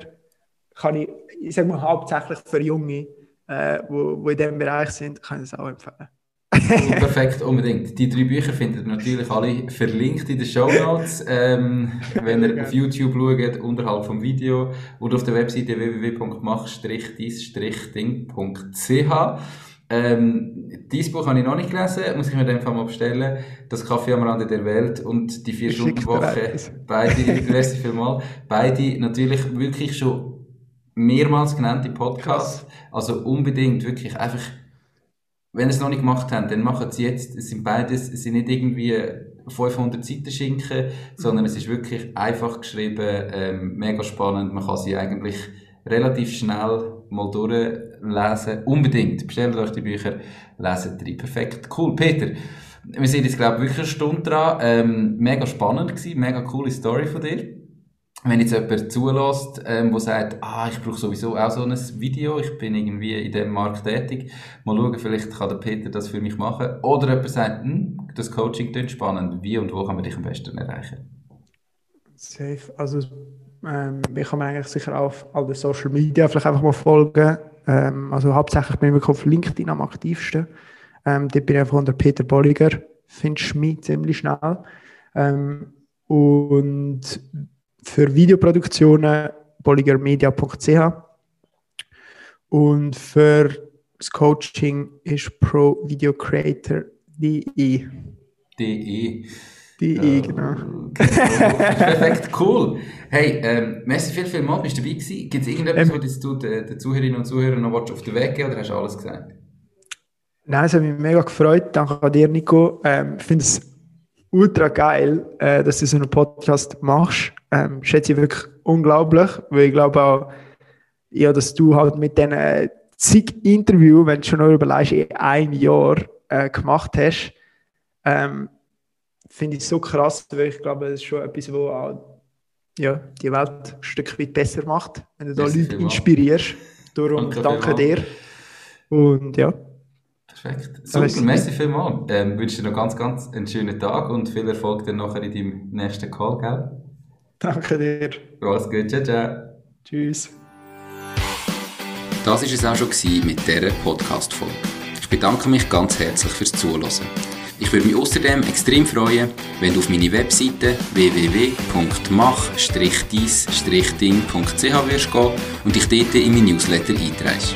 kann ich, ich sage mal hauptsächlich für Junge, äh, wo, wo in diesem Bereich sind, kann ich das auch empfehlen. Perfekt, unbedingt. Die drei Bücher findet ihr natürlich alle verlinkt in den Show Notes, ähm, wenn ihr auf YouTube schaut, unterhalb vom Video oder auf der Webseite www.mach-dis-ding.ch. Ähm, dieses Buch habe ich noch nicht gelesen, muss ich mir dann mal bestellen. Das Kaffee am Rande der Welt und die Vier-Stunden-Woche. Beide, merci vielmal. Beide natürlich wirklich schon mehrmals genannte Podcasts. Also unbedingt wirklich einfach wenn sie es noch nicht gemacht haben, dann machen sie jetzt, es sind beides, es sind nicht irgendwie 500 Seiten Schinken, sondern es ist wirklich einfach geschrieben, ähm, mega spannend, man kann sie eigentlich relativ schnell mal durchlesen. Unbedingt, bestellt euch die Bücher, lesen die. Perfekt, cool. Peter, wir sind jetzt, glaube ich, wirklich eine Stunde dran. Ähm, mega spannend gewesen, mega coole Story von dir wenn jetzt jemand zulässt, ähm, der sagt, ah, ich brauche sowieso auch so ein Video, ich bin irgendwie in dem Markt tätig, mal schauen, vielleicht kann der Peter das für mich machen. Oder jemand sagt, hm, das Coaching klingt spannend, wie und wo kann man dich am besten erreichen? Safe, also ähm, ich kann mir eigentlich sicher auf all den Social Media vielleicht einfach mal folgen. Ähm, also hauptsächlich bin ich auf LinkedIn am aktivsten. Ähm, dort bin ich einfach unter Peter Bolliger, findest du mich ziemlich schnell. Ähm, und für Videoproduktionen polygermedia.ch und für das Coaching ist provideocreator.de. DE. DE, genau. Perfekt, cool. Hey, ähm, merci viel, viel mal, bist du dabei gewesen? Gibt es irgendetwas, ähm, was du den, den Zuhörerinnen und Zuhörern noch auf den Weg geben oder hast du alles gesagt? Nein, es hat mich mega gefreut. Danke an dir, Nico. Ähm, ich finde es ultra geil, äh, dass du so einen Podcast machst. Ähm, schätze ich wirklich unglaublich, weil ich glaube auch, ja, dass du halt mit diesen zig Interviews, wenn du schon noch überlegst, in einem Jahr äh, gemacht hast, ähm, finde ich so krass, weil ich glaube, das ist schon etwas, was auch, ja, die Welt ein Stück weit besser macht, wenn du da Leute inspirierst. Darum danke, danke dir. Und ja. Perfekt. Super, merci vielmals. Ähm, wünsche dir noch ganz, ganz einen schönen Tag und viel Erfolg dann nachher in deinem nächsten Call, gell? Danke dir. Alles gut, ciao, ciao. Tschüss. Das war es auch schon mit dieser Podcast-Folge. Ich bedanke mich ganz herzlich fürs Zuhören. Ich würde mich außerdem extrem freuen, wenn du auf meine Webseite www.mach-dies-ding.ch wirst gehen und dich dort in mein Newsletter einträgst.